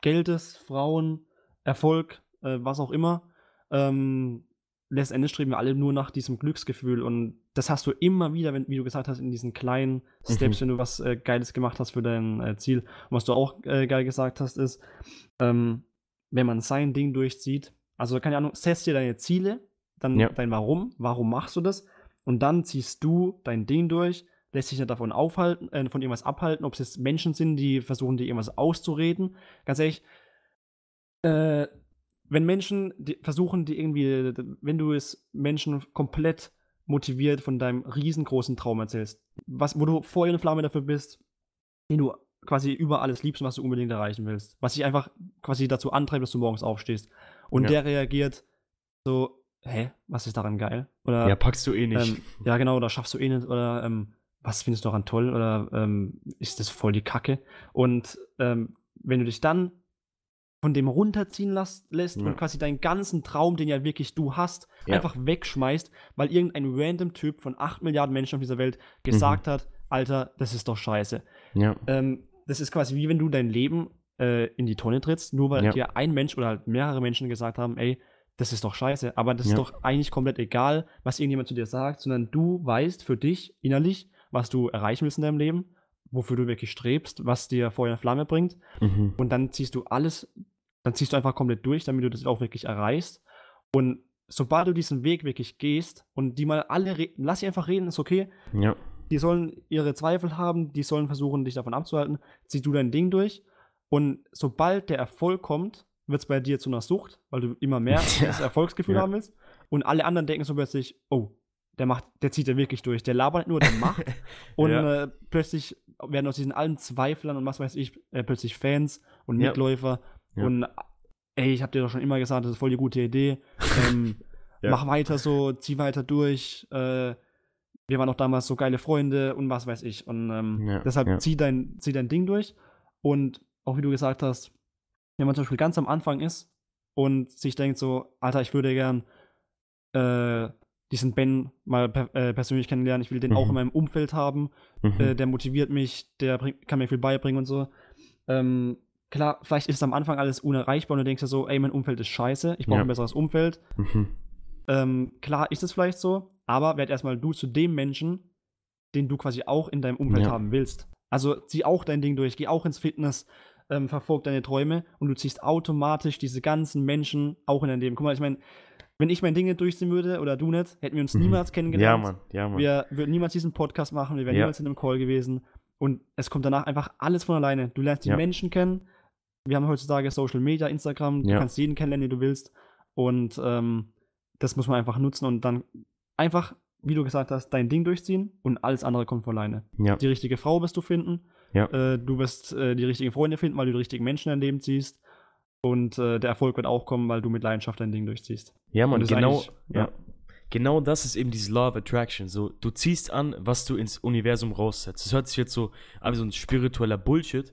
Geld ist, Frauen, Erfolg, äh, was auch immer. Ähm, letztendlich streben wir alle nur nach diesem Glücksgefühl und das hast du immer wieder, wenn, wie du gesagt hast, in diesen kleinen Steps, mhm. wenn du was äh, Geiles gemacht hast für dein äh, Ziel. Und was du auch äh, geil gesagt hast, ist, ähm, wenn man sein Ding durchzieht, also keine Ahnung, setzt dir deine Ziele, dann ja. dein Warum, warum machst du das? Und dann ziehst du dein Ding durch, lässt sich nicht davon aufhalten, äh, von irgendwas abhalten, ob es jetzt Menschen sind, die versuchen, dir irgendwas auszureden. Ganz ehrlich, äh, wenn Menschen die versuchen, die irgendwie, wenn du es Menschen komplett motiviert von deinem riesengroßen Traum erzählst. Was, wo du Feuer und Flamme dafür bist, den du quasi über alles liebst und was du unbedingt erreichen willst. Was dich einfach quasi dazu antreibt, dass du morgens aufstehst. Und Ja. der reagiert so, hä, was ist daran geil? Oder, Ja, packst du eh nicht. ähm, ja genau, oder schaffst du eh nicht, oder ähm, was findest du daran toll, oder ähm, ist das voll die Kacke? Und ähm, wenn du dich dann von dem runterziehen lässt Ja. und quasi deinen ganzen Traum, den ja wirklich du hast, Ja. einfach wegschmeißt, weil irgendein random Typ von 8 Milliarden Menschen auf dieser Welt gesagt hat, Alter, das ist doch scheiße. ja. Ähm, das ist quasi wie wenn du dein Leben äh, in die Tonne trittst, nur weil dir ein Mensch oder halt mehrere Menschen gesagt haben, ey, das ist doch scheiße. Aber das ist doch eigentlich komplett egal, was irgendjemand zu dir sagt, sondern du weißt für dich innerlich, was du erreichen willst in deinem Leben, wofür du wirklich strebst, was dir Feuer und Flamme bringt. Mhm. Und dann ziehst du alles, dann ziehst du einfach komplett durch, damit du das auch wirklich erreichst. Und sobald du diesen Weg wirklich gehst und die mal alle reden, lass sie einfach reden, ist okay. Ja. Die sollen ihre Zweifel haben, die sollen versuchen, dich davon abzuhalten. Zieh du dein Ding durch. Und sobald der Erfolg kommt, wird es bei dir zu einer Sucht, weil du immer mehr [LAUGHS] Ja. das Erfolgsgefühl Ja. haben willst. Und alle anderen denken so plötzlich, oh, der macht, der zieht ja wirklich durch. Der labert nicht nur, der macht. [LAUGHS] Und Ja. äh, plötzlich werden aus diesen allen Zweiflern und was weiß ich, äh, plötzlich Fans und. Mitläufer. Ja. Und ey, ich habe dir doch schon immer gesagt, das ist voll die gute Idee. Ähm, [LAUGHS] Ja. Mach weiter so, zieh weiter durch. Äh, wir waren auch damals so geile Freunde und was weiß ich. Und ähm, Ja, deshalb ja. zieh, dein, zieh dein Ding durch. Und auch wie du gesagt hast, wenn man zum Beispiel ganz am Anfang ist und sich denkt so, Alter, ich würde gern äh, diesen Ben mal per äh, persönlich kennenlernen, ich will den auch Mhm. in meinem Umfeld haben, Mhm. äh, der motiviert mich, der bringt, kann mir viel beibringen und so. Ähm, klar, vielleicht ist es am Anfang alles unerreichbar und du denkst dir so, ey, mein Umfeld ist scheiße, ich brauche Ja. ein besseres Umfeld. Mhm. Ähm, klar ist es vielleicht so, aber werd erstmal du zu dem Menschen, den du quasi auch in deinem Umfeld Ja. haben willst. Also zieh auch dein Ding durch, geh auch ins Fitness, ähm, verfolg deine Träume und du ziehst automatisch diese ganzen Menschen auch in dein Leben. Guck mal, ich meine, wenn ich mein Ding nicht durchziehen würde oder du nicht, hätten wir uns Mhm. niemals Ja, kennengelernt. Mann. Ja, Mann. Wir würden niemals diesen Podcast machen, wir wären Ja. niemals in einem Call gewesen. Und es kommt danach einfach alles von alleine. Du lernst die Ja. Menschen kennen. Wir haben heutzutage Social Media, Instagram, du Ja. kannst jeden kennenlernen, den du willst. Und ähm, das muss man einfach nutzen und dann einfach, wie du gesagt hast, dein Ding durchziehen und alles andere kommt von alleine. ja. Die richtige Frau wirst du finden. Ja. Äh, du wirst äh, die richtigen Freunde finden, weil du die richtigen Menschen in dein Leben ziehst. Und äh, der Erfolg wird auch kommen, weil du mit Leidenschaft dein Ding durchziehst. Ja, ist genau, ja. Genau das ist eben diese Law of Attraction. So, du ziehst an, was du ins Universum raussetzt. Das hört sich jetzt so an wie so ein spiritueller Bullshit,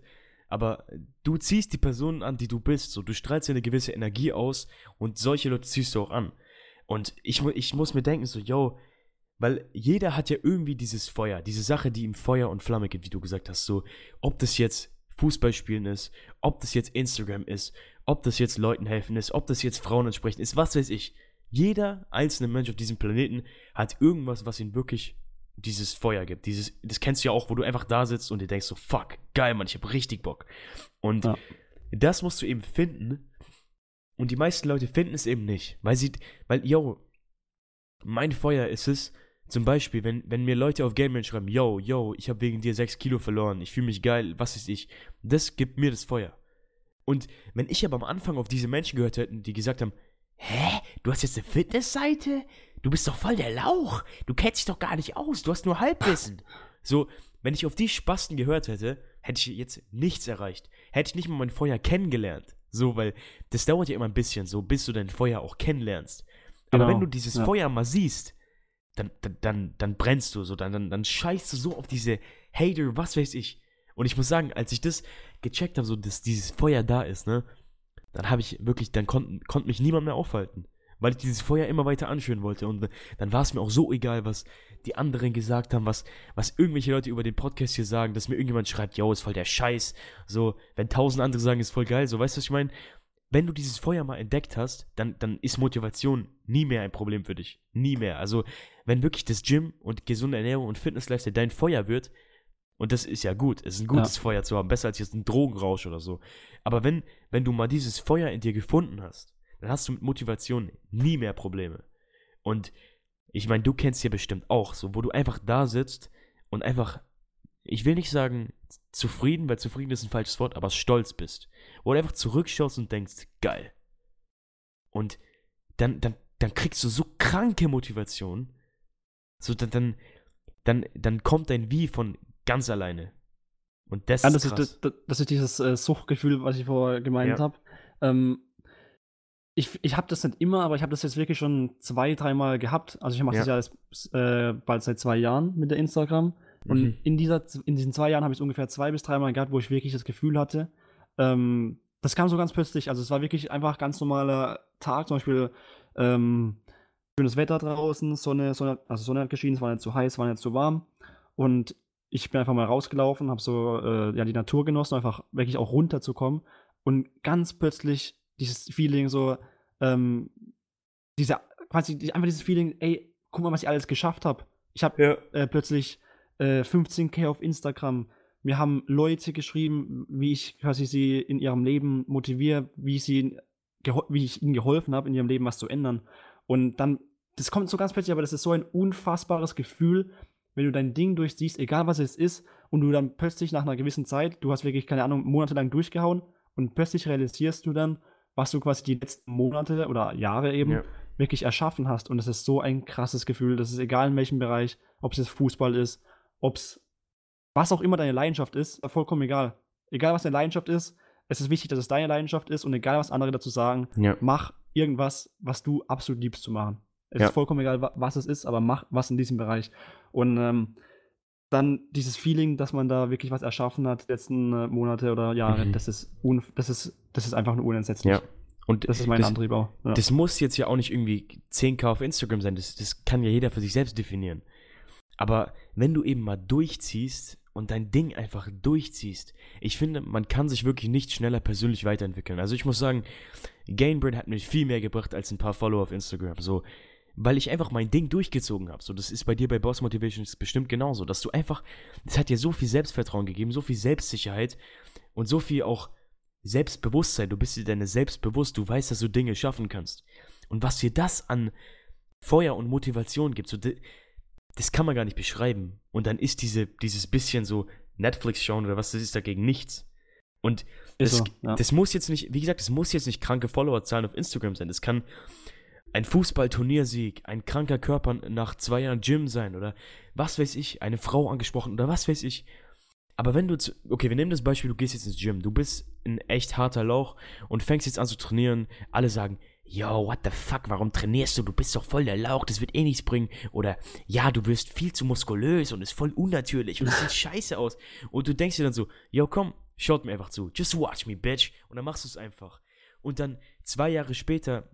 aber du ziehst die Personen an, die du bist. So, du strahlst ja eine gewisse Energie aus und solche Leute ziehst du auch an. Und ich, ich muss mir denken, so, yo, weil jeder hat ja irgendwie dieses Feuer, diese Sache, die ihm Feuer und Flamme gibt, wie du gesagt hast. So, ob das jetzt Fußballspielen ist, ob das jetzt Instagram ist, ob das jetzt Leuten helfen ist, ob das jetzt Frauen ansprechen ist, was weiß ich. Jeder einzelne Mensch auf diesem Planeten hat irgendwas, was ihm wirklich dieses Feuer gibt. Dieses, das kennst du ja auch, wo du einfach da sitzt und dir denkst so, fuck, geil, Mann, ich hab richtig Bock. Und Ja. das musst du eben finden. Und die meisten Leute finden es eben nicht. Weil sie, weil, yo, mein Feuer ist es, zum Beispiel, wenn, wenn mir Leute auf Game schreiben, yo, yo, ich habe wegen dir 6 Kilo verloren, ich fühle mich geil, was ist ich, das gibt mir das Feuer. Und wenn ich aber am Anfang auf diese Menschen gehört hätte, die gesagt haben, hä, du hast jetzt eine Fitnessseite? Du bist doch voll der Lauch, du kennst dich doch gar nicht aus, du hast nur Halbwissen. So, wenn ich auf die Spasten gehört hätte, hätte ich jetzt nichts erreicht. Hätte ich nicht mal mein Feuer kennengelernt. So, weil das dauert ja immer ein bisschen, so bis du dein Feuer auch kennenlernst. Aber Genau, wenn du dieses ja. Feuer mal siehst, dann, dann, dann, dann brennst du so, dann, dann, dann scheißt du so auf diese Hater, was weiß ich. Und ich muss sagen, als ich das gecheckt habe, so dass dieses Feuer da ist, ne, dann habe ich wirklich, dann konnte konnt mich niemand mehr aufhalten. Weil ich dieses Feuer immer weiter anschüren wollte. Und dann war es mir auch so egal, was die anderen gesagt haben, was, was irgendwelche Leute über den Podcast hier sagen, dass mir irgendjemand schreibt, yo, ist voll der Scheiß. So, wenn tausend andere sagen, ist voll geil. So, weißt du, was ich meine? Wenn du dieses Feuer mal entdeckt hast, dann, dann ist Motivation nie mehr ein Problem für dich. Nie mehr. Also, wenn wirklich das Gym und gesunde Ernährung und Fitnesslifestyle dein Feuer wird, und das ist ja gut, es ist ein gutes Feuer zu haben, besser als jetzt ein Drogenrausch oder so. Aber wenn, wenn du mal dieses Feuer in dir gefunden hast, dann hast du mit Motivation nie mehr Probleme. Und ich meine, du kennst ja bestimmt auch, so, wo du einfach da sitzt und einfach, ich will nicht sagen zufrieden, weil zufrieden ist ein falsches Wort, aber stolz bist. Wo du einfach zurückschaust und denkst, geil. Und dann, dann, dann kriegst du so kranke Motivation, So, dann, dann, dann, dann kommt dein Wie von ganz alleine. Und das, Ja, ist das, krass. ist, das, das ist dieses äh, Suchtgefühl, was ich vorher gemeint Ja. habe. Ähm, ich ich habe das nicht immer, aber ich habe das jetzt wirklich schon zwei, dreimal gehabt. Also ich mache das ja jetzt, äh, bald seit zwei Jahren mit der Instagram. Und Mhm. in, dieser, in diesen zwei Jahren habe ich es ungefähr zwei bis dreimal gehabt, wo ich wirklich das Gefühl hatte, ähm, das kam so ganz plötzlich. Also es war wirklich einfach ganz normaler Tag, zum Beispiel ähm, schönes Wetter draußen, Sonne, Sonne, also Sonne hat geschienen, es war nicht zu heiß, war nicht zu warm. Und ich bin einfach mal rausgelaufen, habe so äh, ja, die Natur genossen, einfach wirklich auch runterzukommen. Und ganz plötzlich dieses Feeling so, ähm, dieser, quasi einfach dieses Feeling, ey, guck mal, was ich alles geschafft habe. Ich habe Ja. äh, plötzlich äh, 15k auf Instagram. Mir haben Leute geschrieben, wie ich quasi sie in ihrem Leben motiviere, wie ich, sie wie ich ihnen geholfen habe, in ihrem Leben was zu ändern. Und dann, das kommt so ganz plötzlich, aber das ist so ein unfassbares Gefühl, wenn du dein Ding durchziehst, egal was es ist, und du dann plötzlich nach einer gewissen Zeit, du hast wirklich, keine Ahnung, monatelang durchgehauen und plötzlich realisierst du dann, was du quasi die letzten Monate oder Jahre eben Ja. wirklich erschaffen hast. Und das ist so ein krasses Gefühl. Das ist egal in welchem Bereich, ob es jetzt Fußball ist, ob es was auch immer deine Leidenschaft ist, vollkommen egal. Egal was deine Leidenschaft ist, es ist wichtig, dass es deine Leidenschaft ist und egal was andere dazu sagen, Ja. mach irgendwas, was du absolut liebst zu machen. Es Ja. ist vollkommen egal, wa- was es ist, aber mach was in diesem Bereich. Und ähm, dann dieses Feeling, dass man da wirklich was erschaffen hat, die letzten äh, Monate oder Jahre, Mhm. das ist un das ist, das ist einfach nur unentsetzlich. Ja. Und Das ist mein das, Antrieb auch. Ja. das muss jetzt ja auch nicht irgendwie 10k auf Instagram sein. Das, das kann ja jeder für sich selbst definieren. Aber wenn du eben mal durchziehst und dein Ding einfach durchziehst, ich finde, man kann sich wirklich nicht schneller persönlich weiterentwickeln. Also ich muss sagen, Gainbrain hat mir viel mehr gebracht als ein paar Follower auf Instagram. So, weil ich einfach mein Ding durchgezogen habe. So, das ist bei dir bei Boss Motivations bestimmt genauso, dass du einfach, das hat dir so viel Selbstvertrauen gegeben, so viel Selbstsicherheit und so viel auch Selbstbewusstsein. Du bist dir deine selbstbewusst, du weißt, dass du Dinge schaffen kannst. Und was dir das an Feuer und Motivation gibt, so, das kann man gar nicht beschreiben. Und dann ist diese, dieses bisschen so Netflix schauen oder was das ist dagegen nichts. Und das, so, ja. das muss jetzt nicht, wie gesagt, das muss jetzt nicht kranke Followerzahlen auf Instagram sein. Das kann ein Fußballturniersieg, ein kranker Körper nach zwei Jahren Gym sein oder was weiß ich, eine Frau angesprochen oder was weiß ich. Aber wenn du, zu, okay, wir nehmen das Beispiel, du gehst jetzt ins Gym, du bist ein echt harter Lauch und fängst jetzt an zu trainieren, alle sagen, yo, what the fuck, warum trainierst du, du bist doch voll der Lauch, das wird eh nichts bringen. Oder, ja, du wirst viel zu muskulös und ist voll unnatürlich und es sieht [LAUGHS] scheiße aus. Und du denkst dir dann so, yo, komm, schaut mir einfach zu, just watch me, bitch. Und dann machst du es einfach. Und dann zwei Jahre später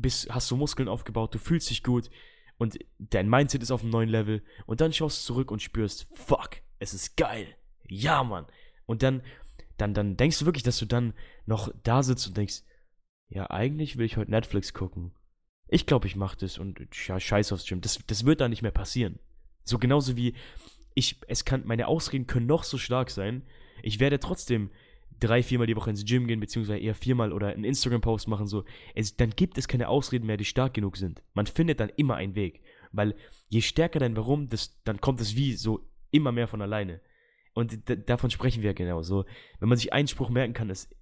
bist, hast du Muskeln aufgebaut, du fühlst dich gut und dein Mindset ist auf einem neuen Level und dann schaust du zurück und spürst, fuck, es ist geil. Ja, Mann. Und dann, dann, dann denkst du wirklich, dass du dann noch da sitzt und denkst, ja, eigentlich will ich heute Netflix gucken. Ich glaube, ich mache das und ja, scheiß aufs Gym. Das, das wird da nicht mehr passieren. So genauso wie ich, es kann, meine Ausreden können noch so stark sein. Ich werde trotzdem drei, viermal die Woche ins Gym gehen, beziehungsweise eher viermal oder einen Instagram-Post machen, so. Es, dann gibt es keine Ausreden mehr, die stark genug sind. Man findet dann immer einen Weg. Weil je stärker dein Warum, das, dann kommt es wie so immer mehr von alleine. Und davon sprechen wir genau. So, wenn man sich einen Spruch merken kann, ist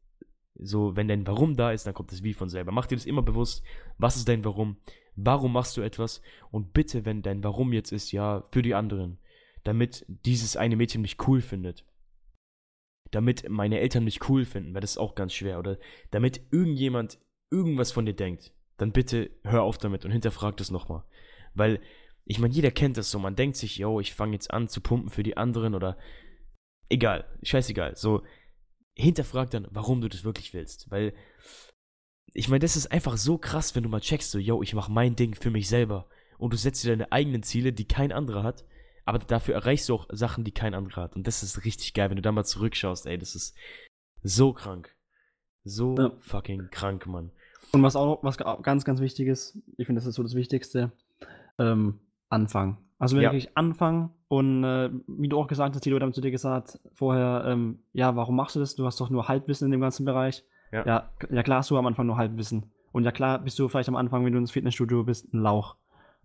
so, wenn dein Warum da ist, dann kommt das Wie von selber. Mach dir das immer bewusst. Was ist dein Warum? Warum machst du etwas? Und bitte, wenn dein Warum jetzt ist, ja, für die anderen. Damit dieses eine Mädchen mich cool findet. Damit meine Eltern mich cool finden, weil das ist auch ganz schwer. Oder damit irgendjemand irgendwas von dir denkt. Dann bitte hör auf damit und hinterfrag das nochmal. Weil, ich meine, jeder kennt das so. Man denkt sich, yo, ich fange jetzt an zu pumpen für die anderen oder egal, scheißegal. So, hinterfrag dann, warum du das wirklich willst. Weil, ich meine, das ist einfach so krass, wenn du mal checkst, so, yo, ich mache mein Ding für mich selber. Und du setzt dir deine eigenen Ziele, die kein anderer hat. Aber dafür erreichst du auch Sachen, die kein anderer hat. Und das ist richtig geil, wenn du da mal zurückschaust, ey, das ist so krank. So Ja. fucking krank, Mann. Und was auch noch, was ga- ganz, ganz wichtig ist, ich finde, das ist so das Wichtigste, ähm, anfangen. Also Ja. wirklich anfangen und äh, wie du auch gesagt hast, die Leute haben zu dir gesagt vorher, ähm, ja, warum machst du das? Du hast doch nur Halbwissen in dem ganzen Bereich. Ja. ja, ja klar hast du am Anfang nur Halbwissen. Und ja klar bist du vielleicht am Anfang, wenn du ins Fitnessstudio bist, ein Lauch.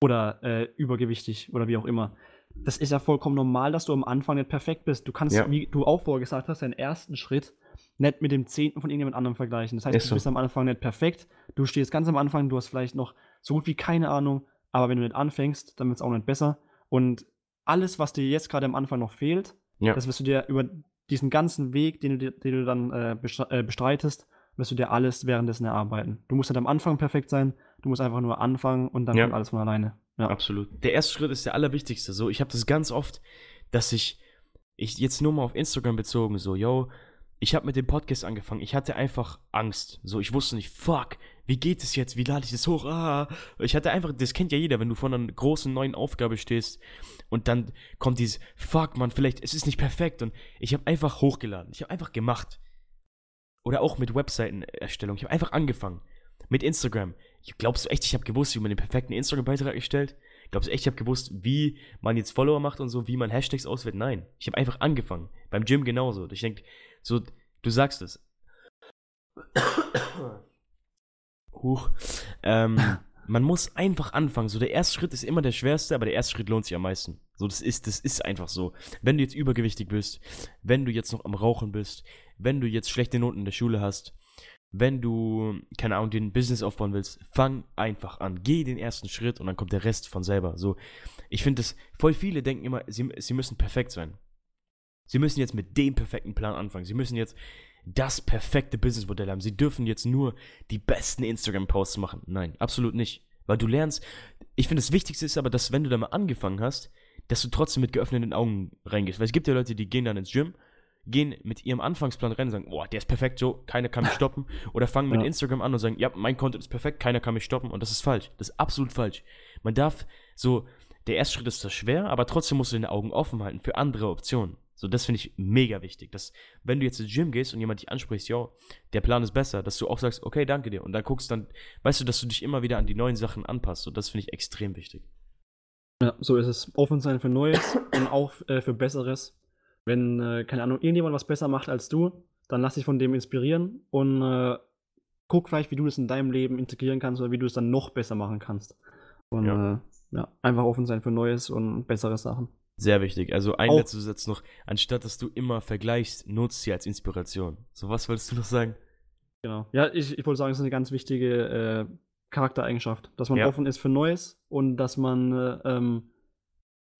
Oder äh, übergewichtig oder wie auch immer. Das ist ja vollkommen normal, dass du am Anfang nicht perfekt bist. Du kannst, Ja. wie du auch vorher gesagt hast, deinen ersten Schritt nicht mit dem zehnten von irgendjemand anderem vergleichen. Das heißt, Ist du so. bist am Anfang nicht perfekt. Du stehst ganz am Anfang, du hast vielleicht noch so gut wie keine Ahnung, aber wenn du nicht anfängst, dann wird es auch nicht besser. Und alles, was dir jetzt gerade am Anfang noch fehlt, Ja. das wirst du dir über diesen ganzen Weg, den du, den du dann äh, äh, bestreitest, wirst du dir alles währenddessen erarbeiten. Du musst nicht am Anfang perfekt sein, du musst einfach nur anfangen und dann Ja. kommt alles von alleine. Ja. Absolut. Der erste Schritt ist der allerwichtigste. So, ich habe das ganz oft, dass ich, ich jetzt nur mal auf Instagram bezogen, so, yo, ich habe mit dem Podcast angefangen. Ich hatte einfach Angst. So, ich wusste nicht, fuck, wie geht es jetzt? Wie lade ich das hoch? Ah. Ich hatte einfach, das kennt ja jeder, wenn du vor einer großen neuen Aufgabe stehst und dann kommt dieses, fuck, man, vielleicht, es ist nicht perfekt. Und ich habe einfach hochgeladen. Ich habe einfach gemacht. Oder auch mit Webseitenerstellung. Ich habe einfach angefangen. Mit Instagram. Glaubst du echt, ich habe gewusst, wie man den perfekten Instagram-Beitrag erstellt? Glaubst du echt, ich habe gewusst, wie man jetzt Follower macht und so, wie man Hashtags auswählt? Nein. Ich habe einfach angefangen. Beim Gym genauso. Ich denke, so, du sagst es. [COUGHS] Huch. Ähm, [LAUGHS] man muss einfach anfangen. So, der erste Schritt ist immer der schwerste, aber der erste Schritt lohnt sich am meisten. So, das ist, das ist einfach so. Wenn du jetzt übergewichtig bist, wenn du jetzt noch am Rauchen bist, wenn du jetzt schlechte Noten in der Schule hast, wenn du, keine Ahnung, den Business aufbauen willst, fang einfach an. Geh den ersten Schritt und dann kommt der Rest von selber. So, ich finde das, voll viele denken immer, sie, sie müssen perfekt sein. Sie müssen jetzt mit dem perfekten Plan anfangen. Sie müssen jetzt das perfekte Businessmodell haben. Sie dürfen jetzt nur die besten Instagram-Posts machen. Nein, absolut nicht. Weil du lernst, ich finde, das Wichtigste ist aber, dass wenn du da mal angefangen hast, dass du trotzdem mit geöffneten Augen reingehst. Weil es gibt ja Leute, die gehen dann ins Gym, gehen mit ihrem Anfangsplan rein und sagen, boah, der ist perfekt, so, keiner kann mich [LAUGHS] stoppen. Oder fangen mit Ja. Instagram an und sagen, ja, mein Content ist perfekt, keiner kann mich stoppen. Und das ist falsch. Das ist absolut falsch. Man darf so, der erste Schritt ist zwar schwer, aber trotzdem musst du deine Augen offen halten für andere Optionen. So, das finde ich mega wichtig. Dass, wenn du jetzt ins Gym gehst und jemand dich anspricht, yo, der Plan ist besser, dass du auch sagst, okay, danke dir. Und dann guckst dann, weißt du, dass du dich immer wieder an die neuen Sachen anpasst. So, das finde ich extrem wichtig. Ja, so ist es. Offen sein für Neues und auch äh, für Besseres. Wenn, äh, keine Ahnung, irgendjemand was besser macht als du, dann lass dich von dem inspirieren und äh, guck vielleicht, wie du das in deinem Leben integrieren kannst oder wie du es dann noch besser machen kannst. Und Ja. äh, ja einfach offen sein für Neues und bessere Sachen. Sehr wichtig. Also ein Auch- letzter Satz noch, anstatt dass du immer vergleichst, nutzt sie als Inspiration. So, was wolltest du noch sagen? Genau. Ja, ich, ich wollte sagen, es ist eine ganz wichtige äh, Charaktereigenschaft, dass man Ja. offen ist für Neues und dass man äh, ähm,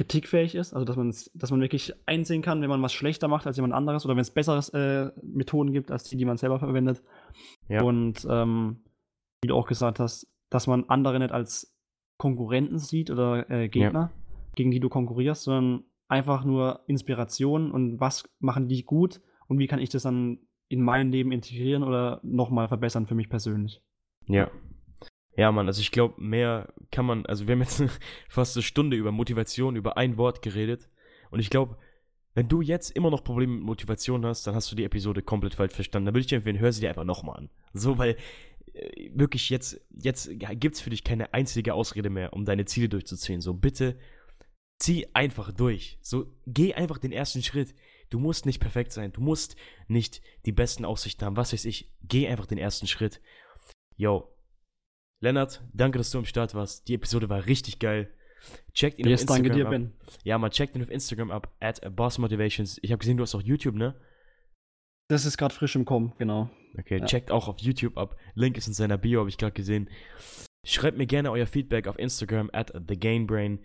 kritikfähig ist, also dass man, dass man wirklich einsehen kann, wenn man was schlechter macht als jemand anderes oder wenn es bessere äh, Methoden gibt als die, die man selber verwendet. Ja. Und ähm, wie du auch gesagt hast, dass man andere nicht als Konkurrenten sieht oder äh, Gegner, gegen die du konkurrierst, sondern einfach nur Inspiration und was machen die gut und wie kann ich das dann in mein Leben integrieren oder nochmal verbessern für mich persönlich. Ja. Ja, Mann, also ich glaube, mehr kann man, also wir haben jetzt [LAUGHS] fast eine Stunde über Motivation, über ein Wort geredet. Und ich glaube, wenn du jetzt immer noch Probleme mit Motivation hast, dann hast du die Episode komplett falsch verstanden. Dann würde ich dir empfehlen, hör sie dir einfach nochmal an. So, weil äh, wirklich jetzt, jetzt gibt es für dich keine einzige Ausrede mehr, um deine Ziele durchzuziehen. So, bitte zieh einfach durch. So, geh einfach den ersten Schritt. Du musst nicht perfekt sein. Du musst nicht die besten Aussichten haben. Was weiß ich. Geh einfach den ersten Schritt. Yo. Lennart, danke, dass du am Start warst. Die Episode war richtig geil. Checkt ihn Yes, auf danke Instagram dir, ab. Ben. Ja, man checkt ihn auf Instagram ab. At bossmotivations. Ich habe gesehen, du hast auch YouTube, ne? Das ist gerade frisch im Kommen, genau. Okay, Ja. checkt auch auf YouTube ab. Link ist in seiner Bio, habe ich gerade gesehen. Schreibt mir gerne euer Feedback auf Instagram at thegainbrain.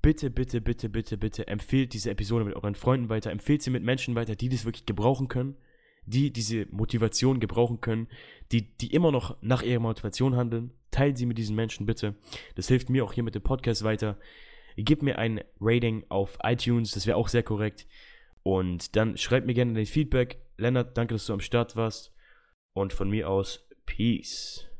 Bitte, bitte, bitte, bitte, bitte empfehlt diese Episode mit euren Freunden weiter. Empfehlt sie mit Menschen weiter, die das wirklich gebrauchen können. Die diese Motivation gebrauchen können. Die, die immer noch nach ihrer Motivation handeln. Teilt sie mit diesen Menschen bitte. Das hilft mir auch hier mit dem Podcast weiter. Gebt mir ein Rating auf iTunes, das wäre auch sehr korrekt. Und dann schreibt mir gerne dein Feedback. Lennart, danke, dass du am Start warst. Und von mir aus, Peace.